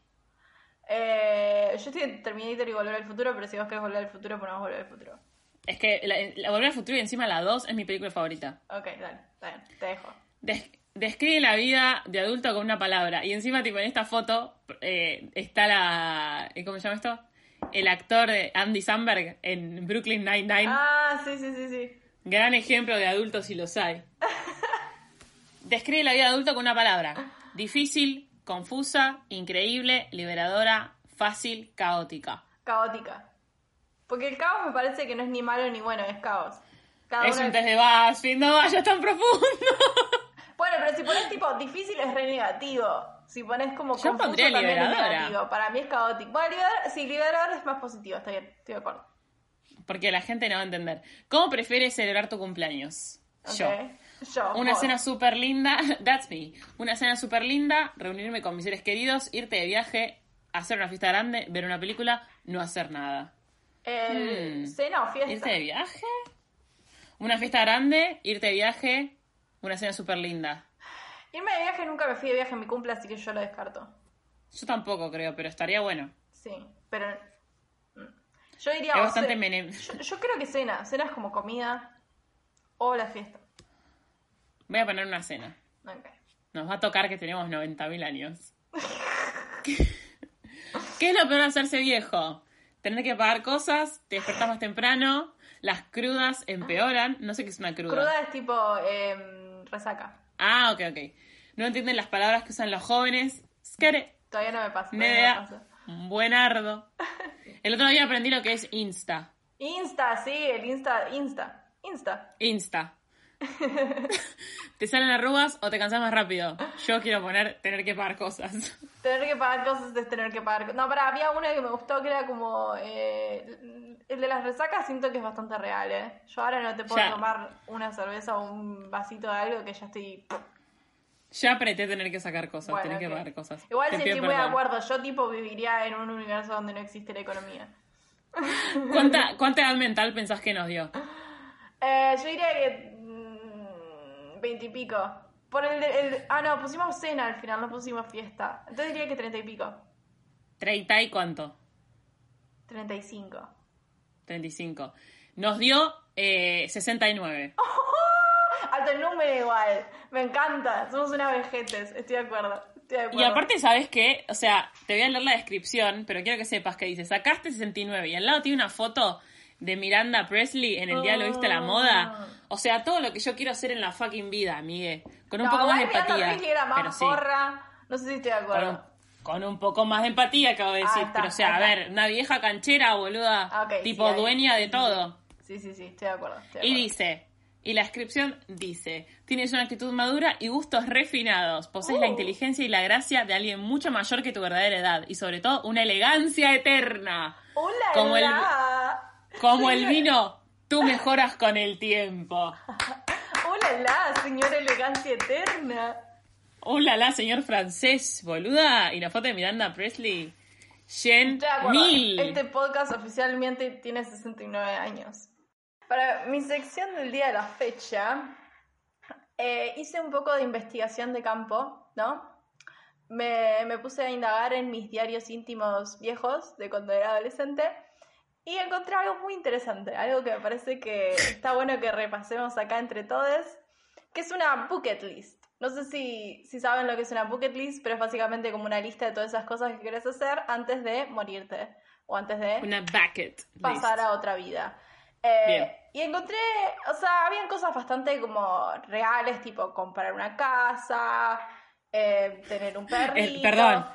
Eh, yo estoy en Terminator y Volver al futuro, pero si vos querés volver al futuro, ponemos Volver al futuro. Es que la, la Volver al futuro y encima la 2 es mi película favorita. Ok, dale, dale, te dejo. Des- describe la vida de adulto con una palabra. Y encima, tipo, en esta foto eh, está la. eh, ¿Cómo se llama esto? El actor Andy Samberg en Brooklyn Nine-Nine. Ah, sí, sí, sí, sí. Gran ejemplo de adultos si los hay. (laughs) Describe la vida de adulto con una palabra. Difícil, confusa, increíble, liberadora, fácil, caótica. Caótica. Porque el caos me parece que no es ni malo ni bueno, es caos. Cada es un test de BuzzFeed, no vayas tan profundo. (laughs) Bueno, pero si pones tipo difícil es re negativo. Si pones como Yo confuso pondría también es negativo. Para mí es caótico. Bueno, liberador, sí, liberador es más positivo, está bien, estoy de acuerdo. Porque la gente no va a entender. ¿Cómo prefieres celebrar tu cumpleaños? Yo. Yo. Una cena súper linda, (laughs) that's me. Una cena súper linda, reunirme con mis seres queridos, irte de viaje, hacer una fiesta grande, ver una película, no hacer nada. Eh, Mm. ¿Cena o fiesta? ¿Irte de viaje? Una fiesta grande, irte de viaje, una cena súper linda. Irme de viaje nunca me fui de viaje en mi cumple, así que yo lo descarto. Yo tampoco creo, pero estaría bueno. Sí, pero. mm. Yo diría. Es bastante menem- Yo, yo creo que cena. Cena es como comida o la fiesta. Voy a poner una cena. Ok. Nos va a tocar que tenemos 90.000 años. ¿Qué, es lo peor de hacerse viejo? Tener que pagar cosas, te despertás más temprano, las crudas empeoran. No sé qué es una cruda. Cruda es tipo em, resaca. Ah, ok, ok. No entienden las palabras que usan los jóvenes. Skere, Todavía no me pasa. todavía no me Nedea, buenardo. El otro día aprendí lo que es Insta. Insta, sí, el Insta. Insta. Insta. Insta. (laughs) ¿Te salen arrugas o te cansas más rápido? Yo quiero poner tener que pagar cosas. (laughs) Tener que pagar cosas es tener que pagar. No, pero había una que me gustó que era como. eh, el de las resacas siento que es bastante real, ¿eh? Yo ahora no te puedo Ya. tomar una cerveza o un vasito de algo que ya estoy. Ya apreté tener que sacar cosas, Bueno, tener que pagar cosas. Igual Te pido estoy muy de acuerdo. Yo, tipo, viviría en un universo donde no existe la economía. ¿Cuánta, ¿Cuánta edad mental pensás que nos dio? (laughs) Eh, yo diría que. Veintipico. Por el, de- el. Ah, no, pusimos cena al final, no pusimos fiesta. Entonces diría que treinta y pico. ¿30 y cuánto? Treinta y cinco. 35. Nos dio eh, 69. (laughs) Alto el número igual. Me encanta. Somos unas vejetes. Estoy de acuerdo. Estoy de acuerdo. Y aparte, ¿sabes qué? O sea, te voy a leer la descripción, pero quiero que sepas que dice, sacaste 69 y al lado tiene una foto de Miranda Presley en el día lo viste la moda. O sea, todo lo que yo quiero hacer en la fucking vida, Miguel. Con un No, poco más de empatía. Era más pero sí. porra. No sé si estoy de Con acuerdo. un, con un poco más de empatía, acabo de decir. está, pero o sea, a ver, una vieja canchera, boluda. Ah, ok, tipo sí, dueña de todo. Sí, sí, sí, estoy de acuerdo. estoy de Y acuerdo. dice, y la descripción dice, tienes una actitud madura y gustos refinados, posees la Uh. inteligencia y la gracia de alguien mucho mayor que tu verdadera edad y sobre todo una elegancia eterna. ¡Hola! como el-! Como el vino, tú mejoras con el tiempo. ¡Hola, la! Señora elegancia eterna. Hola, la señor francés, boluda. Y la foto de Miranda Presley. Jen. Mil. Este podcast oficialmente tiene 69 años. Para mi sección del día de la fecha, eh, hice un poco de investigación de campo, ¿no? Me, me puse a indagar en mis diarios íntimos viejos de cuando era adolescente y encontré algo muy interesante, algo que me parece que está bueno que repasemos acá entre todos, que es una bucket list. No sé si, si saben lo que es una bucket list, pero es básicamente como una lista de todas esas cosas que quieres hacer antes de morirte o antes de Una bucket list. pasar a otra vida. Eh, Bien. y encontré, o sea, habían cosas bastante como reales, tipo comprar una casa, eh, tener un perrito. Eh, perdón,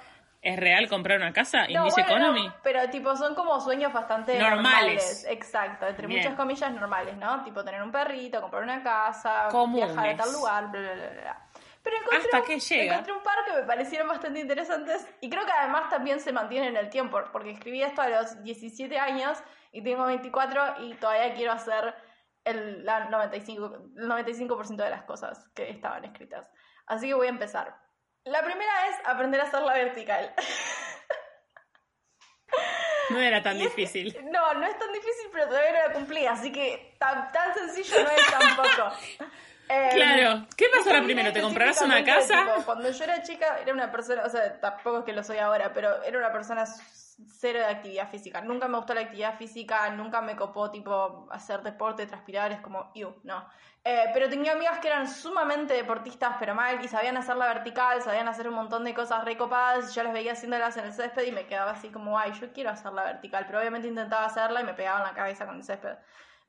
¿es real comprar una casa? No, ¿Indice bueno, Economy? no, pero tipo son como sueños bastante Normales. normales. Exacto, entre Bien. muchas comillas normales, ¿no? Tipo tener un perrito, comprar una casa, Comunes. viajar a tal lugar, bla, bla, bla, bla. Pero encontré, Hasta que llega. encontré un par que me parecieron bastante interesantes y creo que además también se mantienen en el tiempo, porque escribí esto a los 17 años y tengo 24 y todavía quiero hacer el, la 95, el 95% de las cosas que estaban escritas. Así que voy a empezar. La primera es aprender a hacer la vertical. (laughs) No era tan es difícil. no, no es tan difícil, pero todavía no la cumplí, así que tan, tan sencillo no es tampoco. Eh, (laughs) Claro. ¿Qué pasará yo primero? ¿Te comprarás una casa? tipo, cuando yo era chica, era una persona, o sea, tampoco es que lo soy ahora, pero era una persona cero de actividad física. Nunca me gustó la actividad física, nunca me copó, tipo, hacer deporte, transpirar, es como, you, no. Eh, pero tenía amigas que eran sumamente deportistas, pero mal, y sabían hacer la vertical, sabían hacer un montón de cosas recopadas, y yo las veía haciéndolas en el césped y me quedaba así como, ay, yo quiero hacer la vertical, pero obviamente intentaba hacerla y me pegaba en la cabeza con el césped.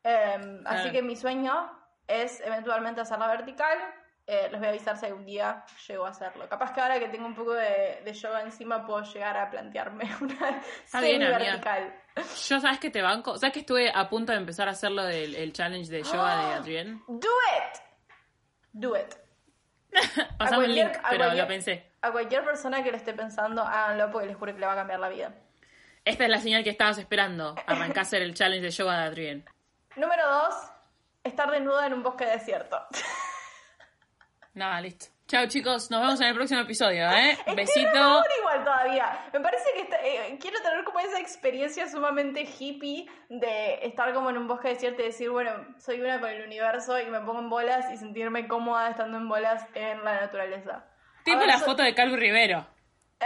Eh, Así que mi sueño es eventualmente hacer la vertical. Eh, les voy a avisar si algún día llego a hacerlo. Capaz que ahora que tengo un poco de, de yoga encima puedo llegar a plantearme (laughs) una bien, amiga. semi-vertical. Yo, ¿sabes que te banco? ¿Sabes que estuve a punto de empezar a hacerlo del el challenge de yoga de Adrián? ¡Do it! Do it. (laughs) Un cualquier- link, a pero cualquier- lo pensé. A cualquier persona que lo esté pensando, háganlo porque les juro que le va a cambiar la vida. Esta es la señal que estabas esperando. Arrancá a hacer el challenge de yoga de Adrián. (laughs) Número dos, estar desnuda en un bosque desierto. Nada, listo. Chao chicos, nos vemos en el próximo episodio, ¿eh? (laughs) Estoy Besito. igual todavía. Me parece que está- eh, quiero tener como esa experiencia sumamente hippie de estar como en un bosque desierto y decir, bueno, soy una con el universo y me pongo en bolas y sentirme cómoda estando en bolas en la naturaleza. Tipo ver, la foto de Calvo Rivero. ¿Eh?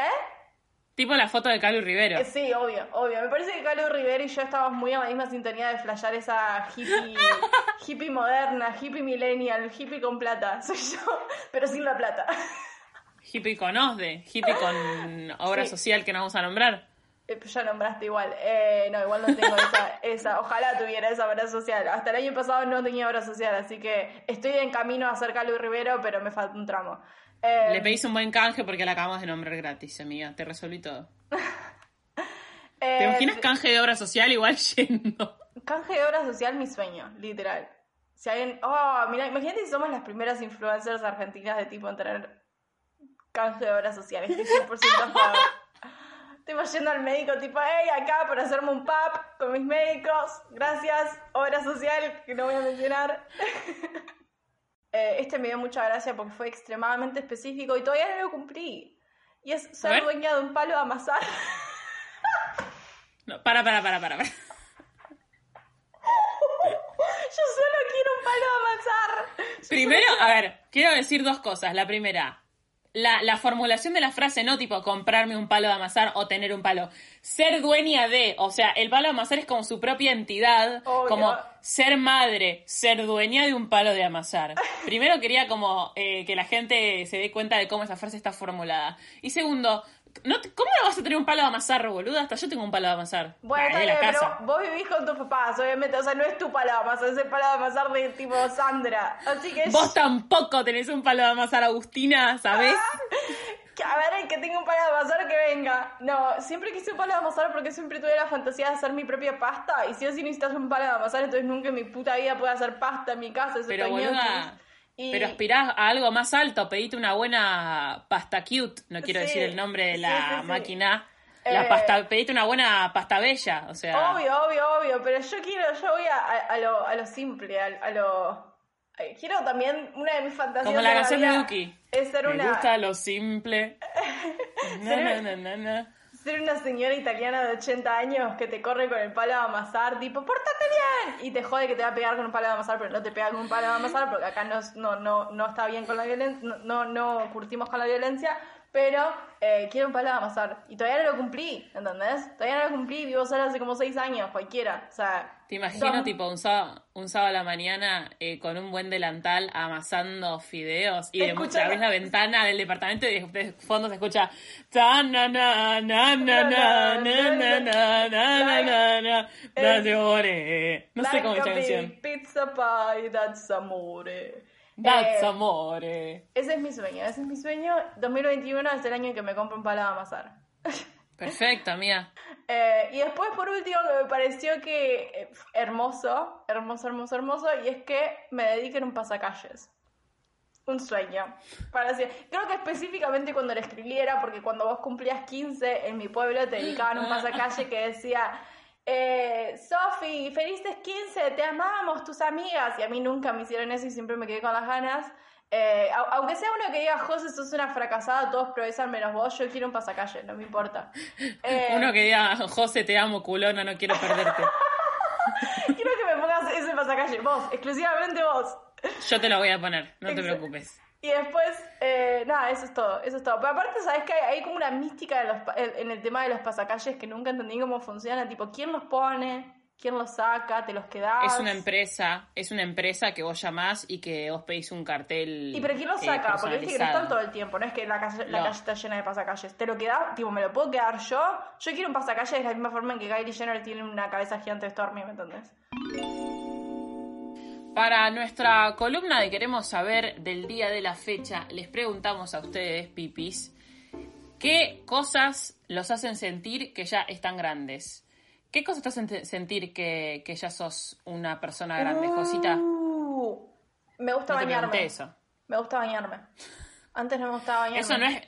Tipo la foto de Calvo Rivero. Eh, Sí, obvio, obvio. Me parece que Carlos Rivera y yo estábamos muy en la misma sintonía de flashear esa hippie, (laughs) hippie moderna, hippie millennial, hippie con plata. (laughs) Soy yo, pero sin la plata. Hippie con OSDE, hippie con obra Sí. social que no vamos a nombrar. Eh, Ya nombraste igual. Eh, no, igual no tengo esa, esa. Ojalá tuviera esa obra social. Hasta el año pasado no tenía obra social, así que estoy en camino a ser Carlos Rivero, pero me falta un tramo. Eh, Le pedís un buen canje porque la acabamos de nombrar gratis, amiga. Te resolví todo. (laughs) eh, ¿Te imaginas canje de obra social igual (laughs) yendo? Canje de obra social, mi sueño, literal. Si alguien. Oh, mira, imagínate si somos las primeras influencers argentinas de tipo en tener canje de obra social. Estoy 100% a favor. (laughs) Tipo yendo al médico, tipo, hey, acá por hacerme un pap con mis médicos. Gracias, obra social, que no voy a mencionar. Eh, este me dio mucha gracia porque fue extremadamente específico y todavía no lo cumplí. Y es A ser dueña de un palo de amasar. No, para, para, para, para. para. Yo solo quiero un palo de amasar. Primero, a ver, quiero decir dos cosas. La primera, la, la formulación de la frase, no tipo comprarme un palo de amasar o tener un palo. Ser dueña de, o sea, el palo de amasar es como su propia entidad, Obvio. como ser madre, ser dueña de un palo de amasar. Primero quería como eh, que la gente se dé cuenta de cómo esa frase está formulada. Y segundo, No te- ¿Cómo no vas a tener un palo de amasar, boluda? Hasta yo tengo un palo de amasar. Bueno, Ah, la casa. pero vos vivís con tus papás, obviamente. O sea, no es tu palo de amasar, es el palo de amasar de tipo Sandra. Así que. Vos tampoco tenés un palo de amasar, Agustina, ¿sabés? Que, A ver, el que tenga un palo de amasar que venga. No, siempre quise un palo de amasar porque siempre tuve la fantasía de hacer mi propia pasta. Y si o sí necesitas un palo de amasar, entonces nunca en mi puta vida puedo hacer pasta en mi casa. excepto Pero boluda, pero aspirás a algo más alto, pedite una buena pasta cute, no quiero Sí, decir el nombre de la sí, sí. máquina. La Eh, pasta, pedite una buena pasta bella, o sea. Obvio, obvio, obvio, pero yo quiero, yo voy a, a- a lo, a lo simple, a, a lo... Quiero también, una de mis fantasías Como la canción de Duki. es ser Me una, gusta lo simple. Na, na, na, na, na. Ser una señora italiana de 80 años que te corre con el palo de amasar, tipo, ¡pórtate bien! Y te jode que te va a pegar con un palo de amasar, pero no te pega con un palo de amasar porque acá no, no, no, no está bien con la violencia, no, no curtimos con la violencia, pero eh, quiero un palo de amasar. Y todavía no lo cumplí, ¿entendés? Todavía no lo cumplí, vivo sola hace como seis años, cualquiera. O sea. Te imagino, son... tipo, un sábado, un sábado a la mañana eh, con un buen delantal amasando fideos y de abrís la ventana del departamento y de fondo se escucha. No sé cómo es esa canción. Pizza pie, that's amore. That's Eh, amore. Ese es mi sueño, ese es mi sueño. 2021 es el año en que me compro un palo de amasar. (laughs) Perfecto, amiga. Eh, y después, por último, que me pareció que eh, hermoso, hermoso, hermoso, hermoso, y es que me dediquen un pasacalles. Un sueño. Para decir, creo que específicamente cuando lo escribí era porque cuando vos cumplías 15 en mi pueblo te dedicaban un (laughs) pasacalle que decía, eh, Sofi, felices 15, te amamos, tus amigas. Y a mí nunca me hicieron eso y siempre me quedé con las ganas. Eh, au- aunque sea uno que diga, José, sos una fracasada, todos progresan menos vos, yo quiero un pasacalle, no me importa. (laughs) Eh, Uno que diga, José, te amo, culona, no quiero perderte. (laughs) Quiero que me pongas ese pasacalle, vos, exclusivamente vos. Yo te lo voy a poner, no te preocupes. Y después, eh, nada, eso es todo, eso es todo. Pero aparte, ¿sabes que hay, hay como una mística de los en en el tema de los pasacalles que nunca entendí cómo funciona? Tipo, ¿quién los pone? ¿Quién los saca? ¿Te los quedás? Es una empresa, es una empresa que vos llamás y que vos pedís un cartel. ¿Y pero quién los eh, saca? Porque viste que no están todo el tiempo, no es que la calle, la No. calle está llena de pasacalles. ¿Te lo quedás? Tipo, ¿me lo puedo quedar yo? Yo quiero un pasacalle de la misma forma en que Kylie Jenner tiene una cabeza gigante de Stormy, ¿me entendés? Para nuestra columna de Queremos saber del día de la fecha, les preguntamos a ustedes, pipis, ¿qué cosas los hacen sentir que ya están grandes? ¿Qué cosas te hacen sentir que, que ya sos una persona grande, Josita? Uh, me gusta No bañarme. eso. Me gusta bañarme. Antes no me gustaba bañarme. Eso no es.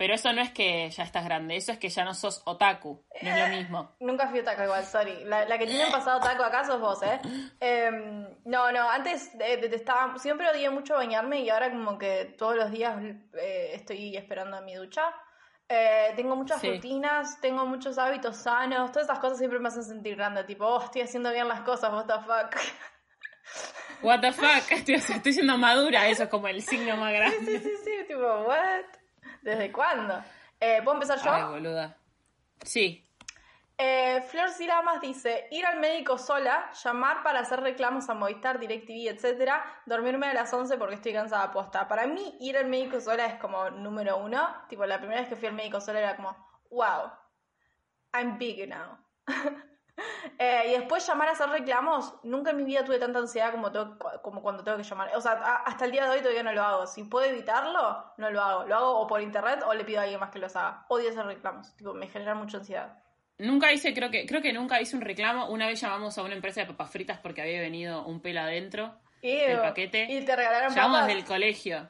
Pero eso no es que ya estás grande, eso es que ya no sos otaku. No es lo mismo. Nunca fui otaku igual, sorry. La, la que tiene un pasado otaku acá sos vos, ¿eh? Em, no, no, antes eh, detestaba, siempre odié mucho bañarme y ahora como que todos los días eh, estoy esperando a mi ducha. Eh, tengo muchas Sí. rutinas, tengo muchos hábitos sanos, todas esas cosas siempre me hacen sentir grande, tipo, oh, estoy haciendo bien las cosas, what the fuck. What the fuck, (laughs) estoy, estoy siendo madura, eso es como el signo más sí, grande. sí, sí, tipo, what? ¿Desde cuándo? Eh, ¿Puedo empezar yo? Ay, boluda. Sí, Eh, Flor Silamas dice, ir al médico sola, llamar para hacer reclamos a Movistar, DirecTV, etcétera, dormirme a las 11 porque estoy cansada posta. Para mí, ir al médico sola es como número uno. Tipo, la primera vez que fui al médico sola era como, wow, I'm big now. (laughs) (laughs) Eh, y después llamar a hacer reclamos, nunca en mi vida tuve tanta ansiedad como, tengo- como cuando tengo que llamar. O sea, a- hasta el día de hoy todavía no lo hago. Si puedo evitarlo, no lo hago. Lo hago o por internet o le pido a alguien más que los haga. Odio hacer reclamos. Tipo, me genera mucha ansiedad. Nunca hice, creo que, creo que nunca hice un reclamo. Una vez llamamos a una empresa de papas fritas porque había venido un pelo adentro del paquete. Y te regalaron Llamamos papas. del colegio.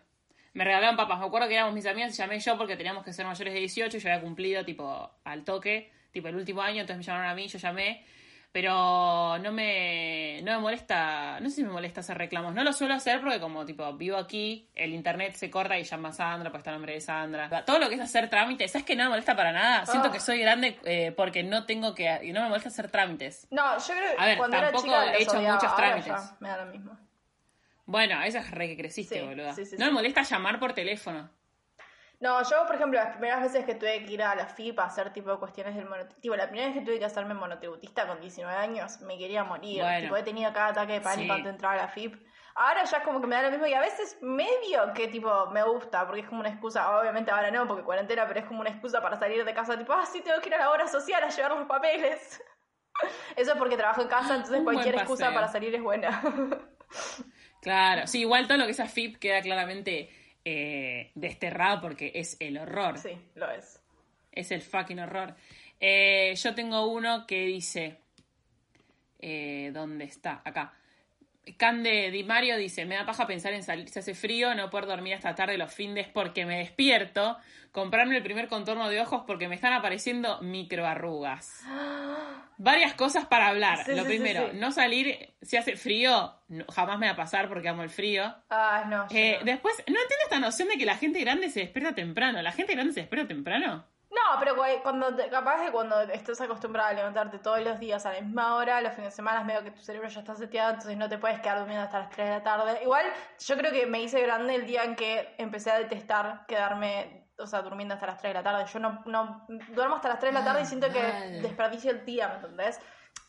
Me regalaron papas. Me acuerdo que éramos mis amigas y llamé yo porque teníamos que ser mayores de 18 y yo había cumplido, tipo, al toque, tipo, el último año. Entonces me llamaron a mí, yo llamé. Pero no me, no me molesta, no sé si me molesta hacer reclamos. No lo suelo hacer porque como, tipo, vivo aquí, el internet se corta y llama a Sandra, pues está el nombre de Sandra. Todo lo que es hacer trámites, ¿sabes que no me molesta para nada? Siento Ah. que soy grande eh, porque no tengo que, y no me molesta hacer trámites. No, yo creo que A ver, cuando era tampoco chica he hecho odiaba, muchos ahora trámites. ya me da lo mismo. Bueno, eso es re que creciste, Sí, boluda. sí, sí, no me molesta llamar por teléfono. No, yo, por ejemplo, las primeras veces que tuve que ir a la FIP a hacer tipo cuestiones del monotributo, la primera vez que tuve que hacerme monotributista con 19 años, me quería morir. Bueno. Tipo, he tenido cada ataque de pánico Sí. antes de entrar a la FIP. Ahora ya es como que me da lo mismo y a veces medio que tipo me gusta, porque es como una excusa, obviamente ahora no, porque cuarentena, pero es como una excusa para salir de casa, tipo, ah, sí, tengo que ir a la obra social a llevar los papeles. (laughs) Eso es porque trabajo en casa, entonces Un cualquier excusa para salir es buena. (laughs) Claro, sí, igual todo lo que es AFIP queda claramente eh, desterrado porque es el horror. sí, lo es. Es el fucking horror. Eh, yo tengo uno que dice. Eh, ¿Dónde está? Acá. Cande Di Mario dice: Me da paja pensar en salir, se hace frío, no poder dormir hasta tarde los findes porque me despierto, comprarme el primer contorno de ojos porque me están apareciendo microarrugas. (gasps) Varias cosas para hablar. Sí, Lo sí, primero, sí, no salir si hace frío, no- jamás me va a pasar porque amo el frío. Ah, no. Eh, no. Después, no entiendo esta noción de que la gente grande se despierta temprano. ¿La gente grande se despierta temprano? No, pero cu- cuando te- capaz que cuando estés acostumbrada a levantarte todos los días a la misma hora, los fines de semana medio que tu cerebro ya está seteado, entonces no te puedes quedar durmiendo hasta las 3 de la tarde. Igual, yo creo que me hice grande el día en que empecé a detestar quedarme, o sea, durmiendo hasta las 3 de la tarde. Yo no, no duermo hasta las 3 de la tarde y siento que desperdicio el día, ¿me entendés?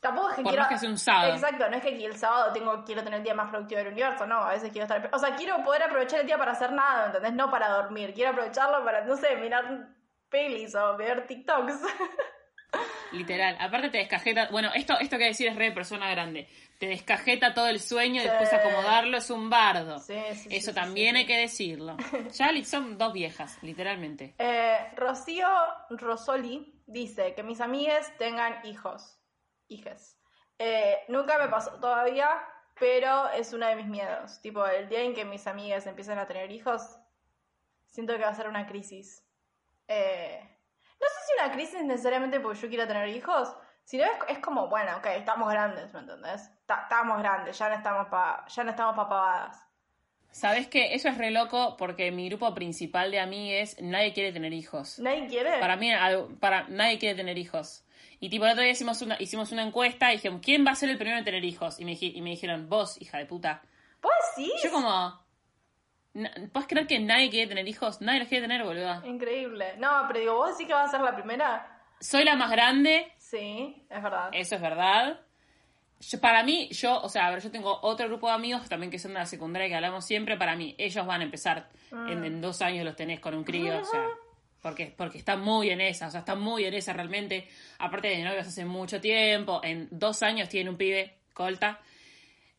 Tampoco es que Por quiero... más que un sábado. Exacto, no es que el sábado tengo, quiero tener el día más productivo del universo, no, a veces quiero estar... O sea, quiero poder aprovechar el día para hacer nada, ¿me entendés? No para dormir, quiero aprovecharlo para, no sé, mirar pelis o ver TikToks. (laughs) Literal. Aparte te descajeta. Bueno, esto, esto que decir es re persona grande. Te descajeta todo el sueño y Sí. después acomodarlo es un bardo. Sí, sí, Eso también hay que decirlo. (laughs) Ya son dos viejas, literalmente. Eh, Rocío Rosoli dice que mis amigues tengan hijos. Hijes. Eh, nunca me pasó todavía, pero es uno de mis miedos. Tipo, el día en que mis amigas empiecen a tener hijos, siento que va a ser una crisis. Eh, no sé si una crisis necesariamente porque yo quiera tener hijos, sino es, es como, bueno, ok, estamos grandes, ¿me entendés? Ta- Estamos grandes, ya no estamos pa, ya no estamos pa pavadas. ¿Sabes qué? Eso es re loco porque mi grupo principal de amigues, nadie quiere tener hijos. ¿Nadie quiere? Para mí, para, nadie quiere tener hijos. Y tipo, el otro día hicimos una, hicimos una encuesta y dijeron, ¿quién va a ser el primero en tener hijos? Y me, y me dijeron, vos, hija de puta. ¿Vos sí? Yo como... ¿Puedes creer que nadie quiere tener hijos? Nadie los quiere tener, boluda. Increíble. No, pero digo, ¿vos sí que vas a ser la primera? Soy la más grande, Sí, es verdad. eso es verdad. Yo- para mí, yo, o sea, a ver, yo tengo otro grupo de amigos también que son de la secundaria que hablamos siempre. Para mí, ellos van a empezar en, en dos años los tenés con un crío, o sea, (laughs) porque, porque están muy en esa, o sea, están muy en esa realmente. Aparte de novios hace mucho tiempo, en dos años tiene un pibe, colta.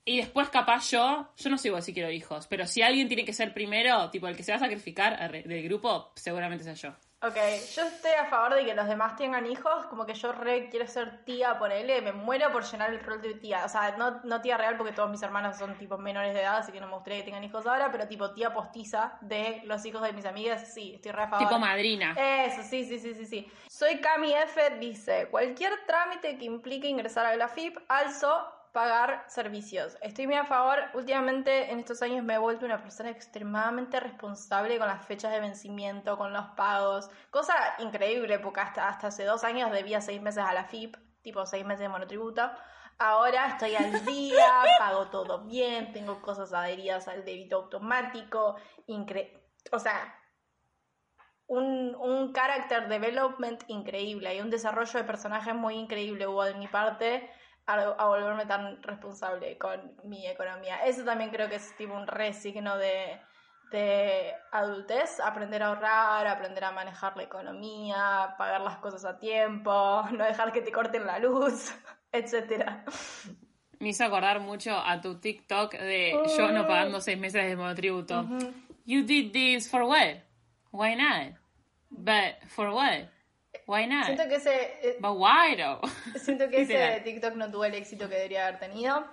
Y después, capaz yo, yo no sé igual si quiero hijos, pero si alguien tiene que ser primero, tipo el que se va a sacrificar del grupo, seguramente sea yo. Ok, yo estoy a favor de que los demás tengan hijos, como que yo re quiero ser tía, ponele, me muero por llenar el rol de tía. O sea, no, no tía real porque todos mis hermanos son tipo menores de edad, así que no me gustaría que tengan hijos ahora, pero tipo tía postiza de los hijos de mis amigas, sí, estoy re a favor. Tipo madrina. Eso, sí, sí, sí, sí, sí. Soy Cami F, dice, cualquier trámite que implique ingresar a la FIP, also pagar servicios. Estoy muy a favor. Últimamente, en estos años, me he vuelto una persona extremadamente responsable con las fechas de vencimiento, con los pagos. Cosa increíble, porque hasta, hasta hace dos años debía seis meses a la FIP, tipo seis meses de monotributo. Ahora estoy al día, (laughs) pago todo bien, tengo cosas adheridas al débito automático. Incre o sea, un, un character development increíble y un desarrollo de personajes muy increíble hubo de mi parte a, a volverme tan responsable con mi economía. Eso también creo que es tipo un resigno de, de adultez, aprender a ahorrar, aprender a manejar la economía, pagar las cosas a tiempo, (laughs) no dejar que te corten la luz, (laughs) etcétera. Me hizo acordar mucho a tu TikTok de yo no pagando seis meses de monotributo. You did this for what? Why not? But for what? Why not? Siento que ese eh, But why though? (laughs) Siento que ese. TikTok no tuvo el éxito que debería haber tenido.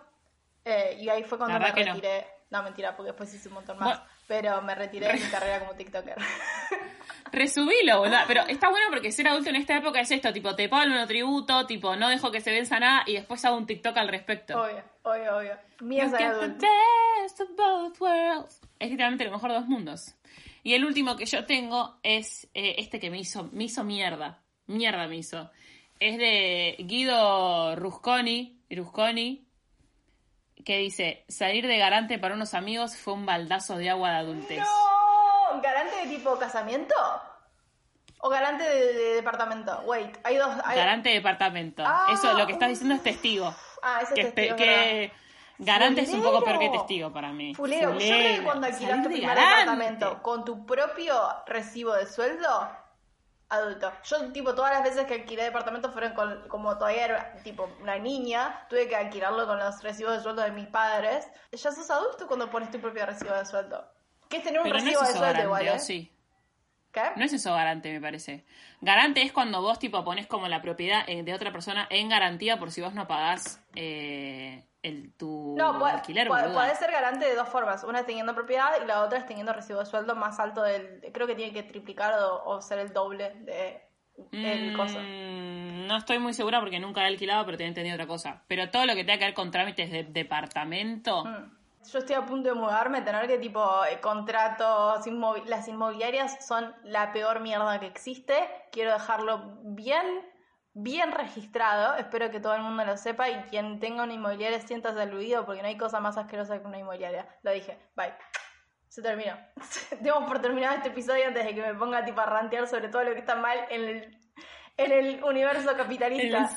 Eh, y ahí fue cuando me verdad que no. retiré. No. mentira, porque después hice un montón más. Bueno. Pero me retiré de mi carrera como TikToker. (laughs) Resubilo, boludo. Pero está bueno porque ser adulto en esta época es esto, tipo, te pago el monotributo, tipo, no dejo que se venza nada y después hago un TikTok al respecto. obvio, obvio, obvio. Mía the adulto. Es literalmente lo mejor de dos mundos. Y el último que yo tengo es eh, este que me hizo, me hizo mierda. Mierda me hizo. Es de Guido Rusconi, Rusconi, que dice, salir de garante para unos amigos fue un baldazo de agua de adultez. ¡No! garante de tipo casamiento? ¿O garante de, de departamento? Wait, hay dos. hay- Garante de departamento. Ah, Eso, lo que estás diciendo es testigo. Ah, ese que, es testigo. que garante es un poco peor que testigo para mí. Fulero, yo creo que cuando alquilas Salir tu primer garante. departamento con tu propio recibo de sueldo, adulto. Yo, tipo, todas las veces que alquilé departamento fueron con, como todavía era, tipo, una niña, tuve que alquilarlo con los recibos de sueldo de mis padres. Ya sos adulto cuando pones tu propio recibo de sueldo. Que es tener un Pero no recibo es de sueldo garante, igual, ¿eh? ¿o sí? ¿Qué? No es eso garante, me parece. Garante es cuando vos, tipo, pones como la propiedad eh, de otra persona en garantía por si vos no pagás eh, el, tu No, puede, alquiler, puede- ser garante de dos formas. Una es teniendo propiedad y la otra es teniendo recibo de sueldo más alto del... Creo que tiene que triplicar o, o ser el doble de el Mm, coso. No estoy muy segura porque nunca he alquilado, pero tenía entendido otra cosa. Pero todo lo que tenga que ver con trámites de departamento, Mm. Yo estoy a punto de mudarme, tener que tipo eh, contratos, inmovi- las inmobiliarias son la peor mierda que existe. Quiero dejarlo bien, bien registrado. Espero que todo el mundo lo sepa y quien tenga una inmobiliaria siéntase aludido porque no hay cosa más asquerosa que una inmobiliaria. Lo dije, bye. Se terminó. (laughs) Demos por terminado este episodio antes de que me ponga tipo a rantear sobre todo lo que está mal en el, en el universo en, capitalista.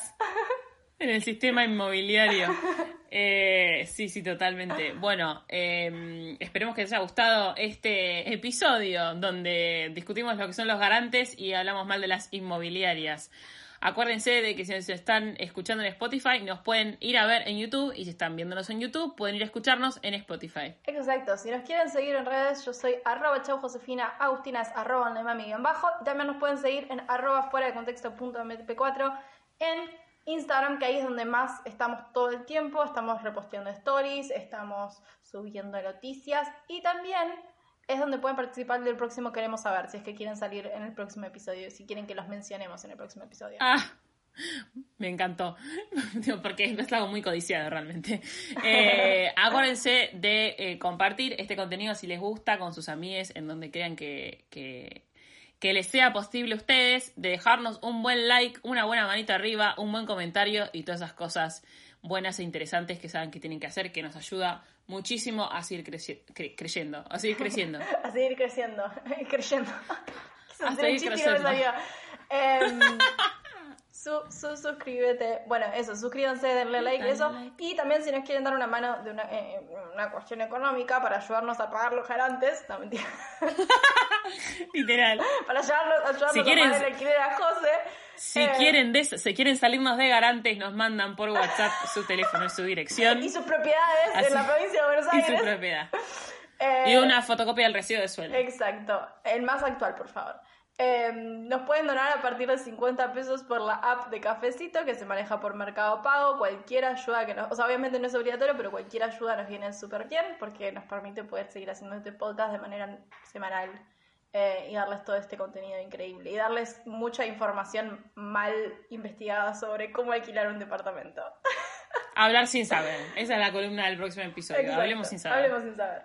el, en el sistema inmobiliario. (laughs) Eh, sí, sí, totalmente. Bueno, eh, esperemos que les haya gustado este episodio donde discutimos lo que son los garantes y hablamos mal de las inmobiliarias. Acuérdense de que si nos están escuchando en Spotify, nos pueden ir a ver en YouTube y si están viéndonos en YouTube, pueden ir a escucharnos en Spotify. Exacto, si nos quieren seguir en redes, yo soy arroba chau Josefina, Agustina es arroba mami guion bajo, y también nos pueden seguir en arroba fuera de contexto punto mp4 en Instagram, que ahí es donde más estamos todo el tiempo, estamos reposteando stories, estamos subiendo noticias, y también es donde pueden participar del próximo Queremos Saber, si es que quieren salir en el próximo episodio, si quieren que los mencionemos en el próximo episodio. Ah, me encantó. (laughs) Porque es algo muy codiciado realmente. (laughs) Eh, acuérdense de eh, compartir este contenido si les gusta con sus amigues en donde crean que, que, que les sea posible a ustedes, de dejarnos un buen like, una buena manita arriba, un buen comentario y todas esas cosas buenas e interesantes que saben que tienen que hacer, que nos ayuda muchísimo a seguir creci- cre- creyendo, a seguir creciendo. (laughs) a seguir creciendo, (laughs) creyendo. (laughs) A seguir y creciendo. Em, su, su- suscríbete, bueno, eso, suscríbanse, denle like, Dale eso. like. Y también si nos quieren dar una mano de una, eh, una cuestión económica para ayudarnos a pagar los gerantes, no mentira, Literal. para ayudarnos, ayudarnos Si a quieren- pagar el alquiler a José. Si eh, quieren des- si quieren salirnos de garantes, nos mandan por WhatsApp su teléfono y su dirección Y sus propiedades Así- en la provincia de Buenos y su Aires. propiedad. Eh, Y una fotocopia del recibo de sueldo. Exacto, el más actual, por favor. Eh, nos pueden donar a partir de 50 pesos por la app de Cafecito que se maneja por Mercado Pago. Cualquier ayuda que nos. O sea, obviamente no es obligatorio, pero cualquier ayuda nos viene súper bien porque nos permite poder seguir haciendo este podcast de manera semanal eh, y darles todo este contenido increíble. Y darles mucha información mal investigada sobre cómo alquilar un departamento. (laughs) Hablar sin saber. Esa es la columna del próximo episodio. Exacto, Hablemos sin saber. Hablemos sin saber.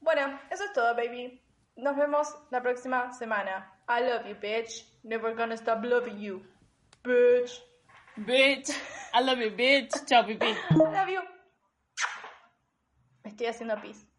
Bueno, eso es todo, baby. Nos vemos la próxima semana. I love you, bitch. Never gonna stop loving you. Bitch. Bitch. I love you, bitch. Chao, pipí. I love you. Me estoy haciendo pis.